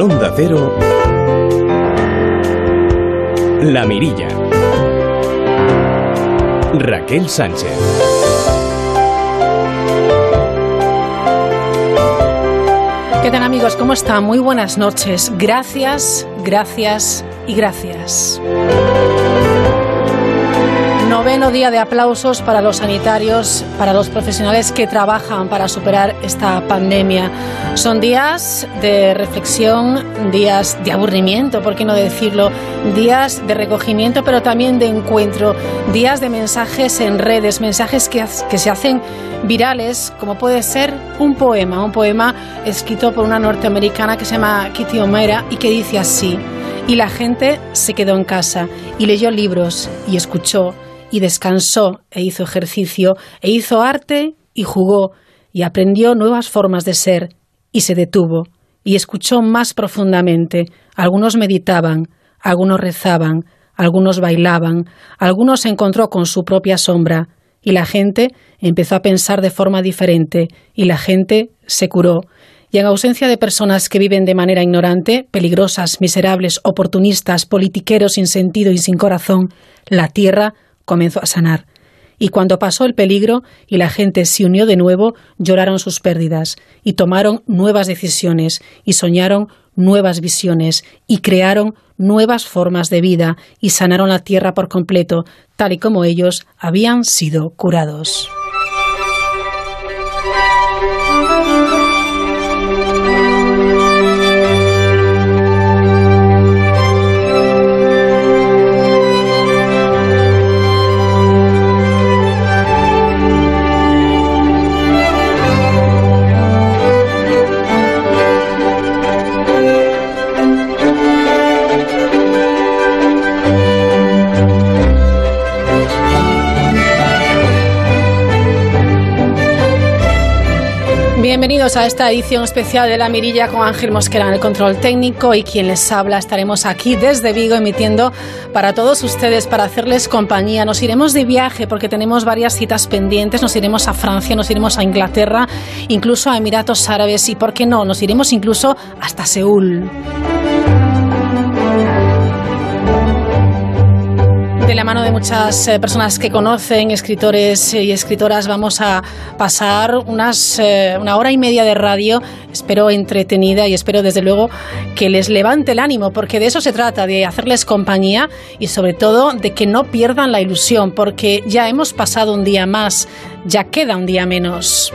Onda Cero, La Mirilla. Raquel Sánchez. ¿Qué tal amigos? ¿Cómo están? Muy buenas noches. Gracias, gracias y gracias. Noveno día de aplausos para los sanitarios, para los profesionales que trabajan para superar esta pandemia. Son días de reflexión, días de aburrimiento, por qué no decirlo, días de recogimiento, pero también de encuentro, días de mensajes en redes, mensajes que, que se hacen virales, como puede ser un poema, un poema escrito por una norteamericana que se llama Kitty O'Meara y que dice así. Y la gente se quedó en casa y leyó libros y escuchó y descansó e hizo ejercicio e hizo arte y jugó y aprendió nuevas formas de ser y se detuvo y escuchó más profundamente. Algunos meditaban, algunos rezaban, algunos bailaban, algunos se encontró con su propia sombra y la gente empezó a pensar de forma diferente y la gente se curó. Y en ausencia de personas que viven de manera ignorante, peligrosas, miserables, oportunistas, politiqueros sin sentido y sin corazón, la tierra comenzó a sanar. Y cuando pasó el peligro y la gente se unió de nuevo, lloraron sus pérdidas y tomaron nuevas decisiones y soñaron nuevas visiones y crearon nuevas formas de vida y sanaron la tierra por completo, tal y como ellos habían sido curados. Bienvenidos a esta edición especial de La Mirilla con Ángel Mosquera en el control técnico y quien les habla. Estaremos aquí desde Vigo emitiendo para todos ustedes, para hacerles compañía. Nos iremos de viaje porque tenemos varias citas pendientes. Nos iremos a Francia, nos iremos a Inglaterra, incluso a Emiratos Árabes y, ¿por qué no? Nos iremos incluso hasta Seúl. De la mano de muchas eh, personas que conocen, escritores y escritoras, vamos a pasar unas, eh, una hora y media de radio, espero entretenida y espero desde luego que les levante el ánimo, porque de eso se trata, de hacerles compañía y sobre todo de que no pierdan la ilusión, porque ya hemos pasado un día más, ya queda un día menos.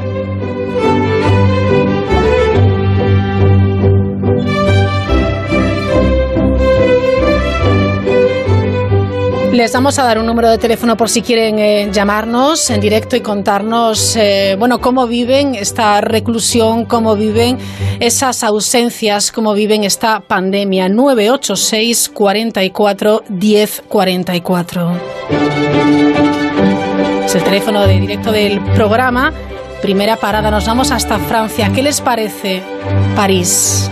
Les vamos a dar un número de teléfono por si quieren eh, llamarnos en directo y contarnos, eh, bueno, cómo viven esta reclusión, cómo viven esas ausencias, cómo viven esta pandemia. 986 44 10 44. Es el teléfono de directo del programa. Primera parada, nos vamos hasta Francia. ¿Qué les parece París?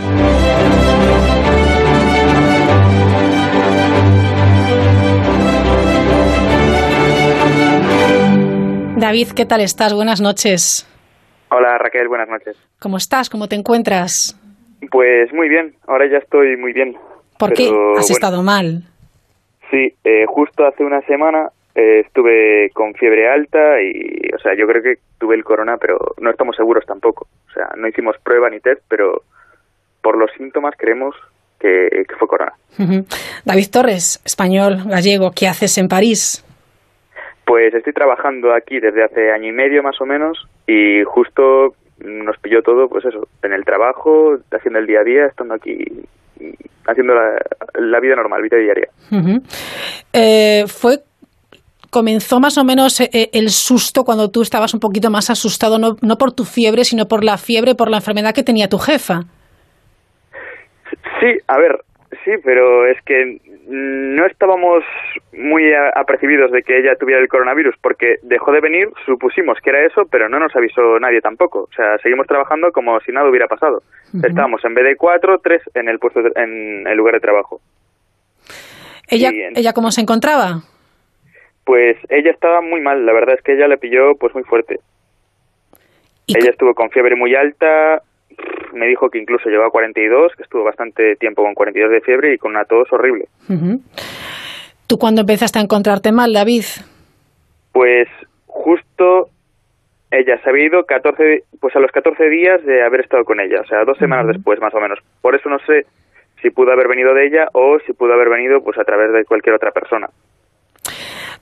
David, ¿qué tal estás? Buenas noches. Hola Raquel, buenas noches. ¿Cómo estás? ¿Cómo te encuentras? Pues muy bien, ahora ya estoy muy bien. ¿Por qué has estado mal? Sí, eh, justo hace una semana eh, estuve con fiebre alta y, o sea, yo creo que tuve el corona, pero no estamos seguros tampoco. O sea, no hicimos prueba ni test, pero por los síntomas creemos que, que fue corona. David Torres, español, gallego, ¿qué haces en París? Pues estoy trabajando aquí desde hace año y medio más o menos y justo nos pilló todo, pues eso, en el trabajo, haciendo el día a día, estando aquí, haciendo la, vida normal, vida diaria. Eh, fue comenzó más o menos eh, el susto cuando tú estabas un poquito más asustado, no, no por tu fiebre, sino por la fiebre, por la enfermedad que tenía tu jefa. Sí, a ver, sí, pero es que no estábamos muy apercibidos de que ella tuviera el coronavirus porque dejó de venir, supusimos que era eso, pero no nos avisó nadie tampoco. O sea, seguimos trabajando como si nada hubiera pasado. Estábamos en vez de cuatro, tres en el puesto en el lugar de trabajo. ¿Ella, ¿Ella cómo se encontraba? Pues ella estaba muy mal, la verdad es que ella le pilló pues muy fuerte. ella estuvo con fiebre muy alta, me dijo que incluso llegó a 42, que estuvo bastante tiempo con 42 de fiebre y con una tos horrible. ¿Tú cuándo empezaste a encontrarte mal, David? Pues justo ella se había ido 14, pues a los 14 días de haber estado con ella, o sea, dos semanas después más o menos. Por eso no sé si pudo haber venido de ella o si pudo haber venido pues a través de cualquier otra persona.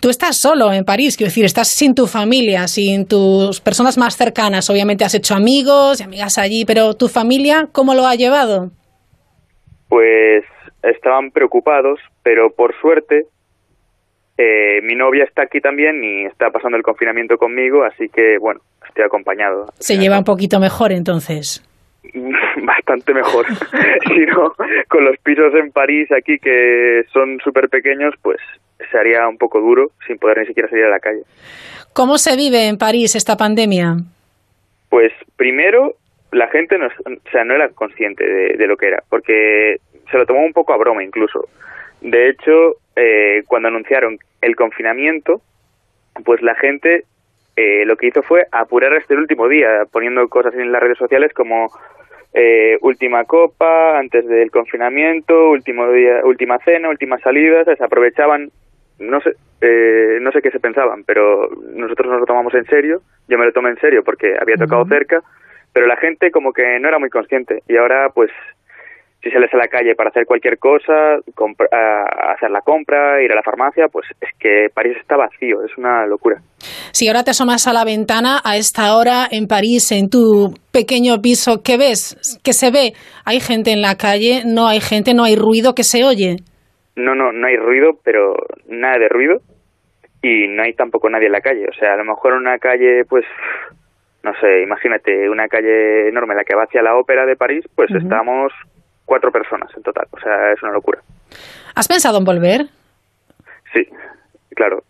Tú estás solo en París, quiero decir, estás sin tu familia, sin tus personas más cercanas. Obviamente has hecho amigos y amigas allí, pero tu familia, ¿cómo lo ha llevado? Pues estaban preocupados, pero por suerte eh, mi novia está aquí también y está pasando el confinamiento conmigo, así que bueno, estoy acompañado. Se lleva un poquito mejor entonces. Bastante mejor. si no, con los pisos en París aquí que son súper pequeños, pues se haría un poco duro sin poder ni siquiera salir a la calle. ¿Cómo se vive en París esta pandemia? Pues primero, la gente no, o sea, no era consciente de, de, lo que era, porque se lo tomó un poco a broma incluso. De hecho, eh, cuando anunciaron el confinamiento, pues la gente eh, lo que hizo fue apurar hasta el último día, poniendo cosas en las redes sociales como eh, última copa, antes del confinamiento, último día, última cena, última salida, se aprovechaban no sé, eh, no sé qué se pensaban, pero nosotros nos lo tomamos en serio, yo me lo tomé en serio porque había tocado cerca, pero la gente como que no era muy consciente y ahora pues si sales a la calle para hacer cualquier cosa, hacer la compra, ir a la farmacia, pues es que París está vacío, es una locura. Si ahora te asomas a la ventana a esta hora en París, en tu pequeño piso, ¿qué ves? ¿Qué se ve? ¿Hay gente en la calle? ¿No hay gente? ¿No hay ruido que se oye? No, no, no hay ruido, pero nada de ruido y no hay tampoco nadie en la calle. O sea, a lo mejor una calle, pues, no sé, imagínate, una calle enorme, la que va hacia la ópera de París, pues uh -huh. estamos cuatro personas en total. O sea, es una locura. ¿Has pensado en volver? Sí, claro,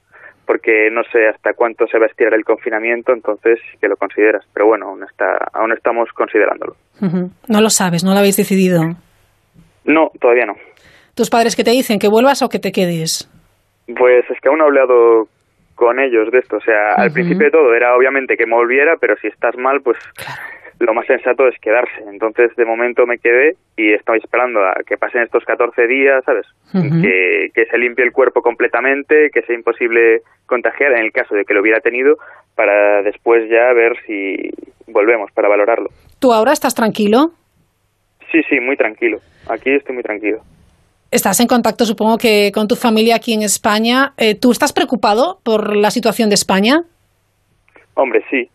porque no sé hasta cuánto se va a estirar el confinamiento, entonces que lo consideras. Pero bueno, aún, está, aún estamos considerándolo. Uh -huh. No lo sabes, no lo habéis decidido. No, todavía no. ¿Tus padres qué te dicen? ¿Que vuelvas o que te quedes? Pues es que aún no he hablado con ellos de esto. O sea, uh -huh. al principio de todo era obviamente que me volviera, pero si estás mal, pues claro. lo más sensato es quedarse. Entonces, de momento me quedé y estoy esperando a que pasen estos 14 días, ¿sabes? Uh -huh. que, que se limpie el cuerpo completamente, que sea imposible contagiar en el caso de que lo hubiera tenido, para después ya ver si volvemos, para valorarlo. ¿Tú ahora estás tranquilo? Sí, sí, muy tranquilo. Aquí estoy muy tranquilo. Estás en contacto, supongo que con tu familia aquí en España. Eh, ¿Tú estás preocupado por la situación de España? Hombre, sí.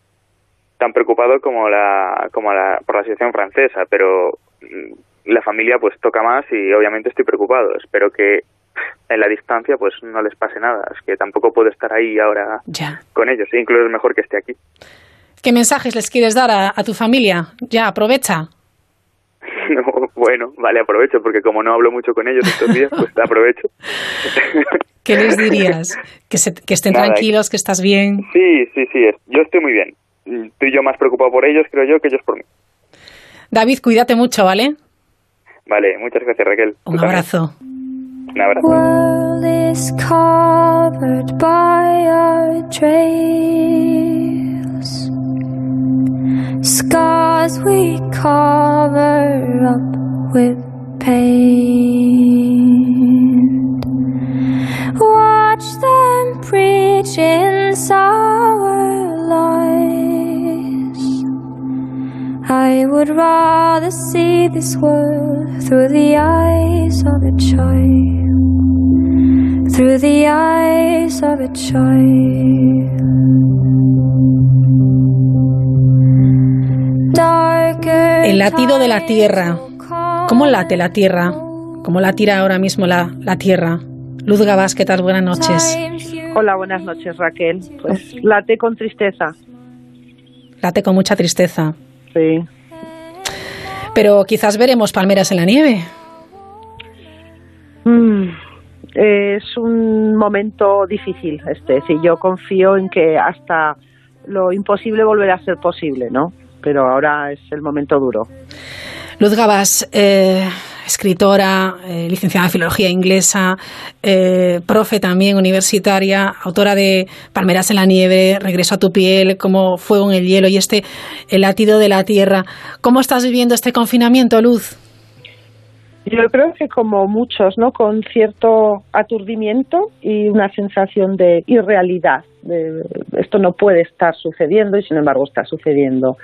Tan preocupado como la, como la, por la situación francesa, pero la familia pues toca más y obviamente estoy preocupado. Espero que en la distancia pues no les pase nada. Es que tampoco puedo estar ahí ahora ya. con ellos. E incluso es mejor que esté aquí. ¿Qué mensajes les quieres dar a, a tu familia? Ya, aprovecha. No, bueno, vale, aprovecho, porque como no hablo mucho con ellos estos días, pues aprovecho. ¿Qué les dirías? Que, se, que estén Nada, tranquilos, que estás bien. Sí, sí, sí, yo estoy muy bien. Estoy yo más preocupado por ellos, creo yo, que ellos por mí. David, cuídate mucho, ¿vale? Vale, muchas gracias, Raquel. Un abrazo. Un abrazo. Scars we cover up with pain. Watch them preach in sour lies. I would rather see this world through the eyes of a child. Through the eyes of a child. El latido de la tierra. ¿Cómo late la tierra? ¿Cómo la tira ahora mismo la, la tierra? Luz Gabás, ¿qué tal? Buenas noches. Hola, buenas noches, Raquel. Pues late con tristeza. Late con mucha tristeza. Sí. Pero quizás veremos palmeras en la nieve. Mm, es un momento difícil este. Sí, yo confío en que hasta lo imposible volverá a ser posible, ¿no? Pero ahora es el momento duro. Luz Gabas, eh, escritora, eh, licenciada en filología inglesa, eh, profe también universitaria, autora de Palmeras en la nieve, Regreso a tu piel, como Fuego en el hielo y este El latido de la tierra. ¿Cómo estás viviendo este confinamiento, Luz? Yo creo que como muchos, ¿no? Con cierto aturdimiento y una sensación de irrealidad. De, esto no puede estar sucediendo y sin embargo está sucediendo.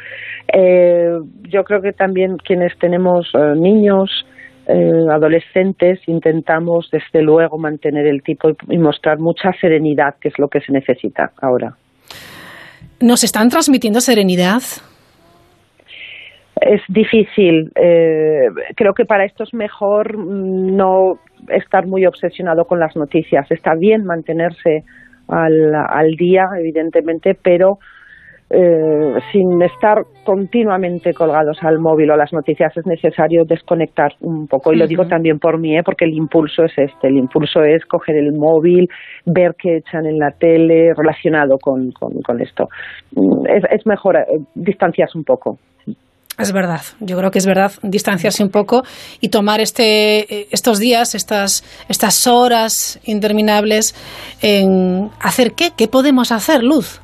Eh, yo creo que también quienes tenemos eh, niños, eh, adolescentes, intentamos desde luego mantener el tipo y, y mostrar mucha serenidad, que es lo que se necesita ahora. ¿Nos están transmitiendo serenidad? Es difícil. Eh, creo que para esto es mejor mm, no estar muy obsesionado con las noticias. Está bien mantenerse al, al día, evidentemente, pero eh, sin estar continuamente colgados al móvil o a las noticias es necesario desconectar un poco. Y lo digo también por mí, ¿eh? porque el impulso es este. El impulso es coger el móvil, ver qué echan en la tele relacionado con, con, con esto. Mm, Es, es mejor eh, distanciarse un poco. Es verdad, yo creo que es verdad distanciarse un poco y tomar este, eh, estos días, estas, estas horas interminables en hacer qué, qué podemos hacer, Luz.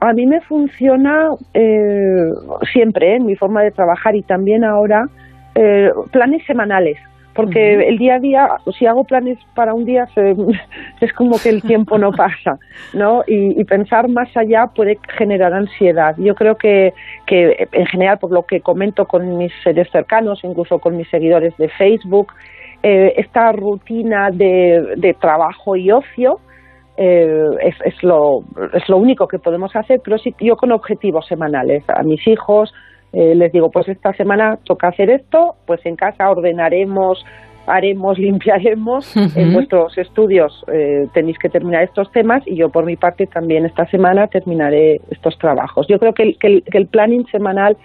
A mí me funciona eh, siempre en mi forma de trabajar y también ahora eh, planes semanales. Porque el día a día, si hago planes para un día, se- es como que el tiempo no pasa, ¿no? Y, y pensar más allá puede generar ansiedad. Yo creo que, que, en general, por lo que comento con mis seres cercanos, incluso con mis seguidores de Facebook, eh, esta rutina de, de trabajo y ocio, eh, es, es, lo, es lo único que podemos hacer, pero sí yo con objetivos semanales. A mis hijos eh, les digo, pues esta semana toca hacer esto, pues en casa ordenaremos, haremos, limpiaremos. En vuestros estudios eh, tenéis que terminar estos temas y yo por mi parte también esta semana terminaré estos trabajos. Yo creo que el, que el, que el planning semanal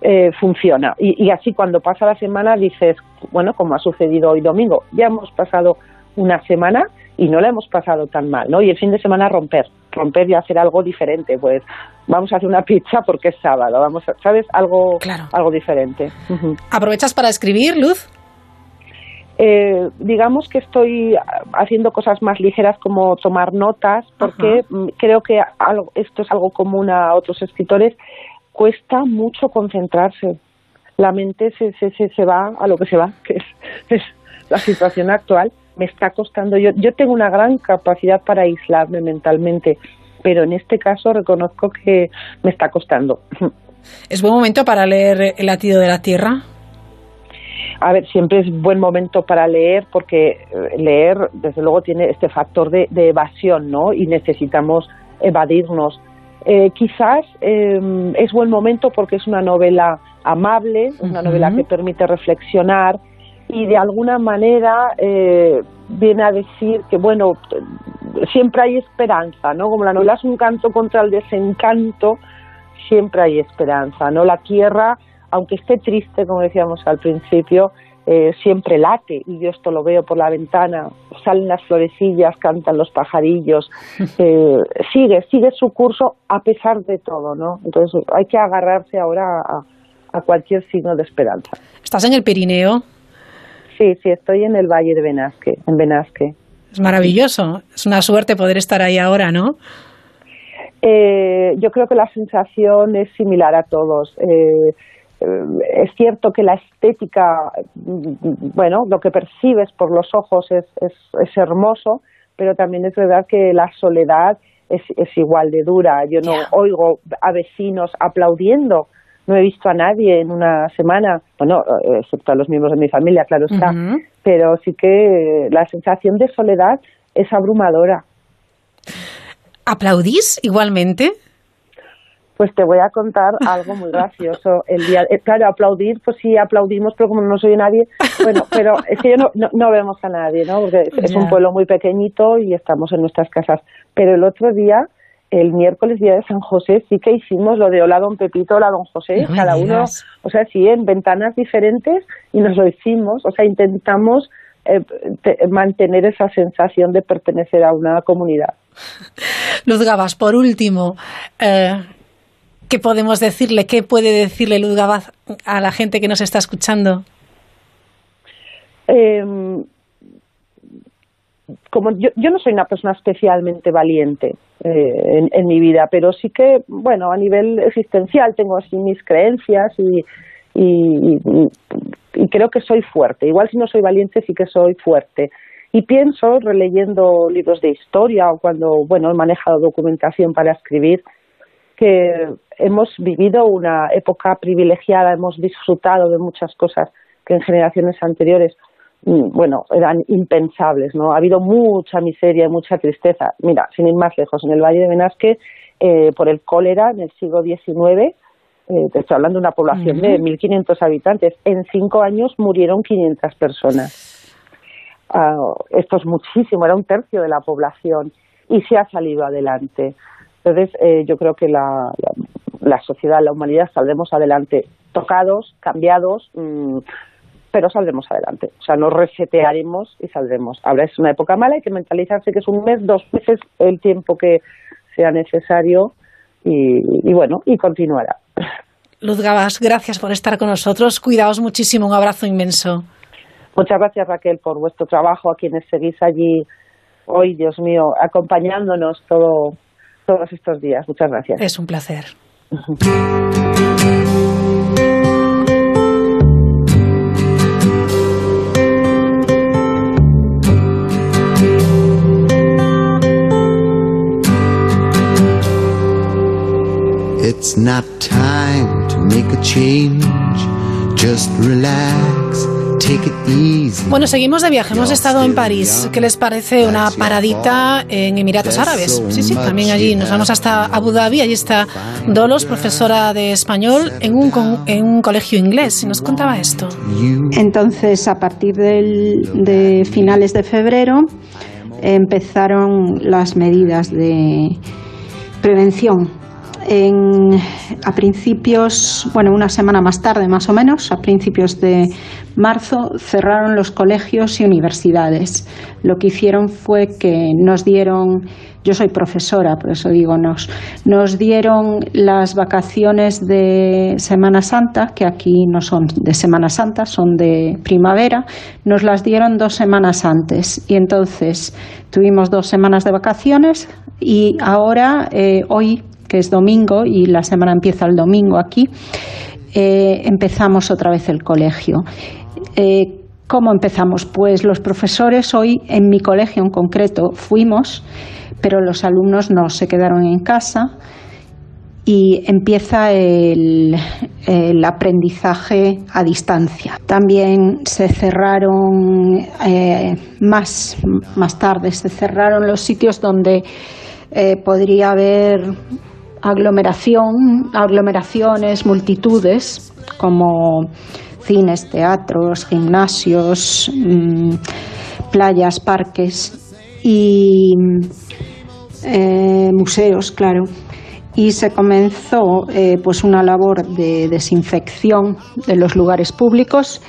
eh, funciona. Y, y así cuando pasa la semana dices, bueno, como ha sucedido hoy domingo, ya hemos pasado una semana y no la hemos pasado tan mal, ¿no? Y el fin de semana romper, romper y hacer algo diferente, pues vamos a hacer una pizza porque es sábado, vamos a, ¿sabes? Algo, Claro. algo diferente. ¿Aprovechas para escribir, Luz? Eh, digamos que estoy haciendo cosas más ligeras como tomar notas, porque mm, creo que algo, esto es algo común a otros escritores, cuesta mucho concentrarse. La mente se, se, se, se va a lo que se va, que es, es la situación actual. Me está costando. Yo, yo tengo una gran capacidad para aislarme mentalmente, pero en este caso reconozco que me está costando. ¿Es buen momento para leer El latido de la tierra? A ver, siempre es buen momento para leer porque eh, leer, desde luego, tiene este factor de, de evasión, ¿no? Y necesitamos evadirnos. Eh, quizás eh, es buen momento porque es una novela amable, una novela que permite reflexionar y de alguna manera eh, viene a decir que, bueno, siempre hay esperanza, ¿no? Como la novela es un canto contra el desencanto, siempre hay esperanza, ¿no? La tierra, aunque esté triste, como decíamos al principio, eh, siempre late, y yo esto lo veo por la ventana, salen las florecillas, cantan los pajarillos, eh, sigue, sigue su curso a pesar de todo, ¿no? Entonces hay que agarrarse ahora a, a cualquier signo de esperanza. ¿Estás en el Pirineo? Sí, sí, estoy en el Valle de Benasque, en Benasque. Es maravilloso. Es una suerte poder estar ahí ahora, ¿no? Eh, yo creo que la sensación es similar a todos. Eh, es cierto que la estética, bueno, lo que percibes por los ojos es, es, es hermoso, pero también es verdad que la soledad es, es igual de dura. Yo no oigo a vecinos aplaudiendo, no he visto a nadie en una semana, bueno, eh, excepto a los miembros de mi familia, claro está, pero sí que la sensación de soledad es abrumadora. ¿Aplaudís igualmente? Pues te voy a contar algo muy gracioso. El día, eh, claro, aplaudir, pues sí aplaudimos, pero como no soy nadie, bueno, pero es que yo no, no, no vemos a nadie, ¿no? Porque es, es un pueblo muy pequeñito y estamos en nuestras casas. Pero el otro día, el miércoles día de San José, sí que hicimos lo de hola don Pepito, hola don José, No cada uno, o sea, sí, en ventanas diferentes y nos lo hicimos, o sea, intentamos eh, te- mantener esa sensación de pertenecer a una comunidad. Luz Gabas, por último, eh, ¿qué podemos decirle? ¿Qué puede decirle Luz Gabas a la gente que nos está escuchando? Em, como yo, yo no soy una persona especialmente valiente eh, en, mi vida, pero sí que, bueno, a nivel existencial tengo así mis creencias y, y, y, creo que soy fuerte. Igual si no soy valiente, sí que soy fuerte. Y pienso, releyendo libros de historia o cuando, bueno, he manejado documentación para escribir, que hemos vivido una época privilegiada, hemos disfrutado de muchas cosas que en generaciones anteriores bueno, eran impensables, ¿no? Ha habido mucha miseria y mucha tristeza. Mira, sin ir más lejos, en el Valle de Benasque, eh, por el cólera en el siglo XIX, eh, te estoy hablando de una población de 1.500 habitantes, en cinco años murieron 500 personas. Ah, esto es muchísimo, era un tercio de la población y se ha salido adelante. Entonces, eh, yo creo que la, la, sociedad, la humanidad saldremos adelante tocados, cambiados, mmm, pero saldremos adelante. O sea, nos resetearemos y saldremos. Ahora es una época mala, hay que mentalizarse que es un mes, dos meses, el tiempo que sea necesario y, bueno, y continuará. Luz Gabas, gracias por estar con nosotros. Cuidaos muchísimo, un abrazo inmenso. Muchas gracias Raquel por vuestro trabajo, a quienes seguís allí hoy, Dios mío, acompañándonos todo, todos estos días. Muchas gracias. Es un placer. It's not time to make a change. Just relax. Take it easy. Bueno, seguimos de viaje. Hemos estado en París. ¿Qué les parece una paradita en Emiratos Árabes? Sí, sí, también allí. Nos vamos hasta Abu Dhabi. Allí está Dolos, profesora de español en un, en un colegio inglés. Nos contaba esto. Entonces, a partir de finales de febrero, empezaron las medidas de prevención a principios, bueno, una semana más tarde más o menos, a principios de marzo, cerraron los colegios y universidades. Lo que hicieron fue que nos dieron, yo soy profesora, por eso digo nos, nos dieron las vacaciones de Semana Santa, que aquí no son de Semana Santa, son de primavera, nos las dieron dos semanas antes. Y entonces tuvimos dos semanas de vacaciones y ahora, eh, hoy que es domingo y la semana empieza el domingo aquí, eh, empezamos otra vez el colegio. Eh, ¿Cómo empezamos? Pues los profesores hoy en mi colegio en concreto fuimos, pero los alumnos no se quedaron en casa y empieza el, aprendizaje a distancia. También se cerraron eh, más, más tarde, se cerraron los sitios donde podría haber aglomeración, aglomeraciones, multitudes, como cines, teatros, gimnasios, mm, playas, parques y eh, museos, claro. Y se comenzó eh, pues una labor de desinfección de los lugares públicos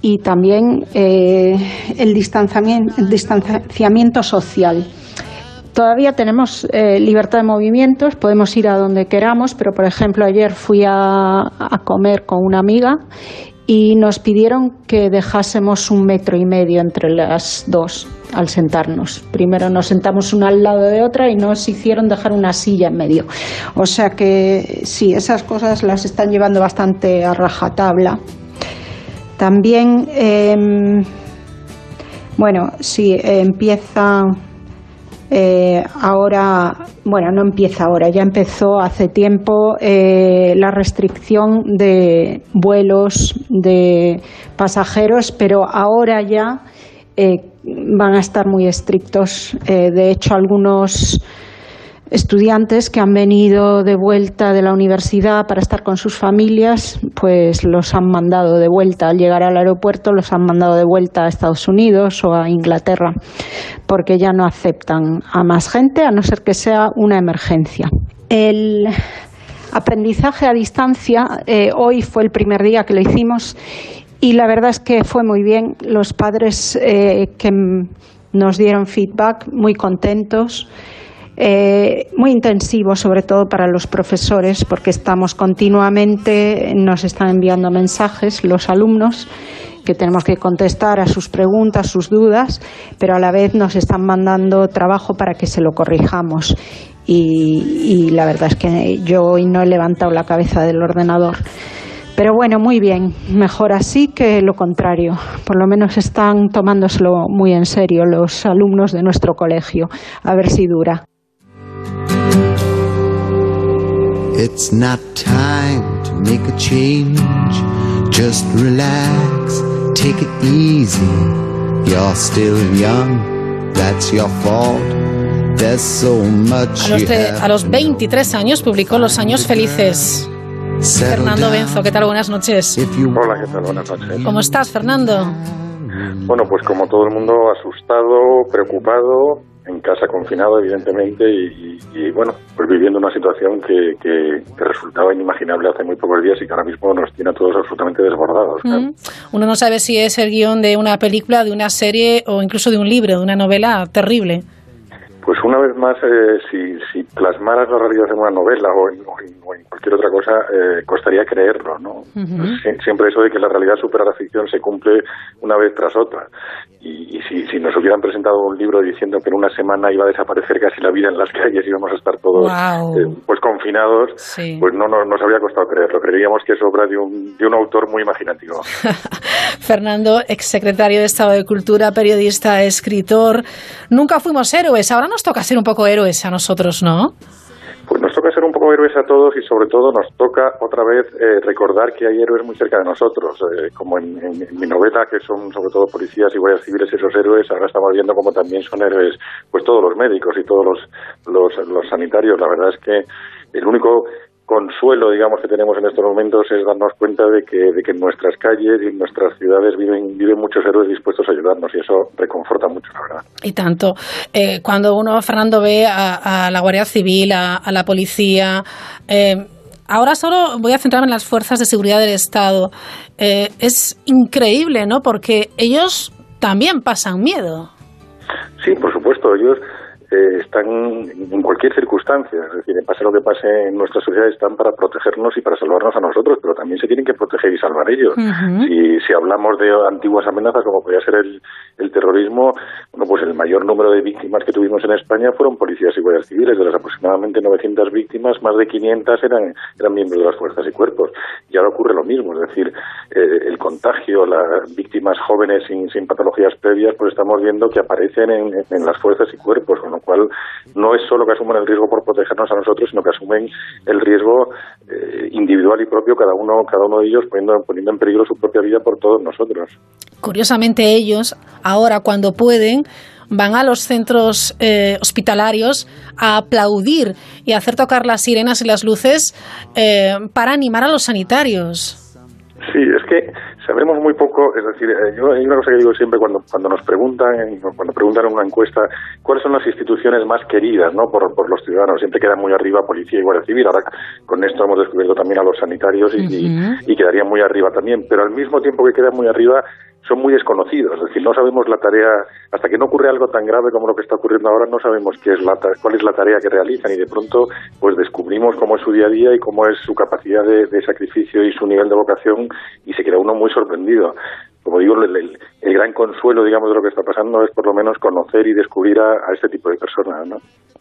y también eh, el distanciamiento social Todavía tenemos eh, libertad de movimientos, podemos ir a donde queramos, pero por ejemplo ayer fui a, comer con una amiga y nos pidieron que dejásemos un metro y medio entre las dos al sentarnos. Primero nos sentamos una al lado de otra y nos hicieron dejar una silla en medio. O sea que sí, esas cosas las están llevando bastante a rajatabla. También, em, bueno, sí, empieza eh, ahora, bueno, no empieza ahora, ya empezó hace tiempo eh, la restricción de vuelos de pasajeros, pero ahora ya eh, van a estar muy estrictos. de hecho, algunos estudiantes que han venido de vuelta de la universidad para estar con sus familias, pues los han mandado de vuelta al llegar al aeropuerto, los han mandado de vuelta a Estados Unidos o a Inglaterra, porque ya no aceptan a más gente, a no ser que sea una emergencia. El aprendizaje a distancia, eh, hoy fue el primer día que lo hicimos y la verdad es que fue muy bien. Los padres eh, que nos dieron feedback, muy contentos. Eh, muy intensivo, sobre todo para los profesores, porque estamos continuamente, nos están enviando mensajes los alumnos que tenemos que contestar a sus preguntas, sus dudas, pero a la vez nos están mandando trabajo para que se lo corrijamos. Y, y la verdad es que yo hoy no he levantado la cabeza del ordenador. Pero bueno, muy bien, mejor así que lo contrario. Por lo menos están tomándoselo muy en serio los alumnos de nuestro colegio. A ver si dura. It's not time to make a change. Just relax, take it easy. You're still young, that's your fault. There's so much A los, a los to know. 23 años publicó Los Años Felices. Fernando Benzo, ¿qué tal? Buenas noches. Hola, ¿qué tal? Buenas noches. ¿Cómo estás, Fernando? Bueno, pues como todo el mundo, asustado, preocupado, en casa confinado, evidentemente, y, bueno, pues viviendo una situación que, resultaba inimaginable hace muy pocos días y que ahora mismo nos tiene a todos absolutamente desbordados. Uno no sabe si es el guion de una película, de una serie o incluso de un libro, de una novela terrible. Pues una vez más, eh, si, si plasmaras la realidad en una novela o en, o en- o en cualquier otra cosa, eh, costaría creerlo, ¿no? Sie- Siempre eso de que la realidad supera la ficción se cumple una vez tras otra. Y, y si, si nos hubieran presentado un libro diciendo que en una semana iba a desaparecer casi la vida en las calles y íbamos a estar todos eh, pues confinados, Sí. pues no, no nos habría costado creerlo. Creeríamos que es obra de un, de un autor muy imaginativo. Fernando, exsecretario de Estado de Cultura, periodista, escritor. Nunca fuimos héroes, ahora nos toca ser un poco héroes a nosotros, ¿no? Pues nos toca ser un poco héroes a todos y sobre todo nos toca otra vez eh, recordar que hay héroes muy cerca de nosotros, eh, como en, mi novela, que son sobre todo policías y guardias civiles esos héroes, ahora estamos viendo como también son héroes pues todos los médicos y todos los, los sanitarios. La verdad es que el único consuelo, digamos, que tenemos en estos momentos es darnos cuenta de que, de que en nuestras calles y en nuestras ciudades viven, viven muchos héroes dispuestos a ayudarnos y eso reconforta mucho, la verdad. Y tanto. Eh, cuando uno, Fernando, ve a, a la Guardia Civil, a, a la policía. eh, ahora solo voy a centrarme en las fuerzas de seguridad del Estado. Eh, es increíble, ¿no? Porque ellos también pasan miedo. Sí, por supuesto, ellos eh, están en cualquier circunstancia, es decir, pase lo que pase en nuestra sociedad, están para protegernos y para salvarnos a nosotros, pero también se tienen que proteger y salvar ellos. Si, si hablamos de antiguas amenazas, como podría ser el, el terrorismo, bueno, pues el mayor número de víctimas que tuvimos en España fueron policías y guardias civiles. De las aproximadamente 900 víctimas, más de 500 eran, eran miembros de las fuerzas y cuerpos. Y ahora ocurre lo mismo, es decir, eh, el contagio, las víctimas jóvenes sin, sin patologías previas, pues estamos viendo que aparecen en, en las fuerzas y cuerpos, con lo cual no es solo que asumen el riesgo por protegernos a nosotros, sino que asumen el riesgo eh, individual y propio cada uno, cada uno de ellos poniendo, poniendo en peligro su propia vida por todos nosotros. Curiosamente ellos, ahora cuando pueden, van a los centros eh, hospitalarios a aplaudir y a hacer tocar las sirenas y las luces eh, para animar a los sanitarios. Sí, que sabemos muy poco, es decir, eh, yo hay una cosa que digo siempre cuando cuando nos preguntan, cuando preguntan en una encuesta, cuáles son las instituciones más queridas, ¿no? Por, por los ciudadanos, siempre queda muy arriba policía y guardia civil. Ahora con esto hemos descubierto también a los sanitarios y, y- y quedaría muy arriba también, pero al mismo tiempo que queda muy arriba son muy desconocidos, es decir, no sabemos la tarea, hasta que no ocurre algo tan grave como lo que está ocurriendo ahora, no sabemos qué es la, cuál es la tarea que realizan y de pronto pues descubrimos cómo es su día a día y cómo es su capacidad de, de sacrificio y su nivel de vocación y se queda uno muy sorprendido. Como digo, el, el- gran consuelo, digamos, de lo que está pasando es por lo menos conocer y descubrir a, a este tipo de personas, ¿no?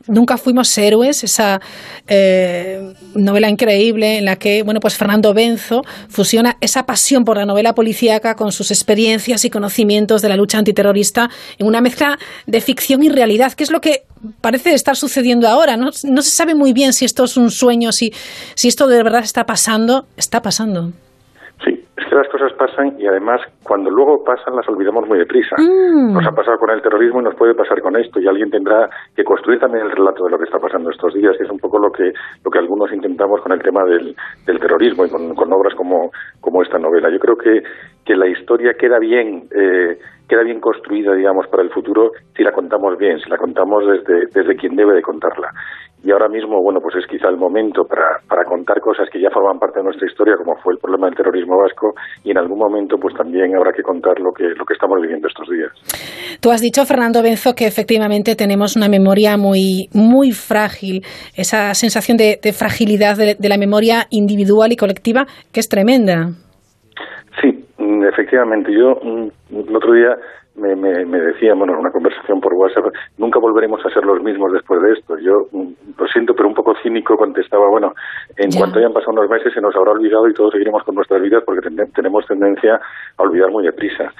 Nunca fuimos héroes, esa eh, novela increíble en la que, bueno, pues Fernando Benzo fusiona esa pasión por la novela policíaca con sus experiencias y conocimientos de la lucha antiterrorista en una mezcla de ficción y realidad, que es lo que parece estar sucediendo ahora. No, no se sabe muy bien si esto es un sueño, si, si esto de verdad está pasando. Está pasando. Sí, es que las cosas pasan y además cuando luego pasan las olvidamos muy deprisa. Nos ha pasado con el terrorismo y nos puede pasar con esto y alguien tendrá que construir también el relato de lo que está pasando estos días y es un poco lo que lo que algunos intentamos con el tema del, del terrorismo y con, con obras como, como esta novela. Yo creo que, que la historia queda bien eh, queda bien construida, digamos, para el futuro si la contamos bien, si la contamos desde, desde quien debe de contarla. Y ahora mismo, bueno, pues es quizá el momento para, para contar cosas que ya forman parte de nuestra historia, como fue el problema del terrorismo vasco, y en algún momento, pues también habrá que contar lo que, lo que estamos viviendo estos días. Tú has dicho, Fernando Benzo, que efectivamente tenemos una memoria muy, muy frágil, esa sensación de, de fragilidad de, de la memoria individual y colectiva que es tremenda. Sí, Mm, Efectivamente, yo mm, el otro día me, me, me decía, bueno, en una conversación por WhatsApp, nunca volveremos a ser los mismos después de esto. Yo mm, lo siento, pero un poco cínico contestaba, bueno, en Ya. cuanto hayan pasado unos meses se nos habrá olvidado y todos seguiremos con nuestras vidas porque ten- tenemos tendencia a olvidar muy deprisa.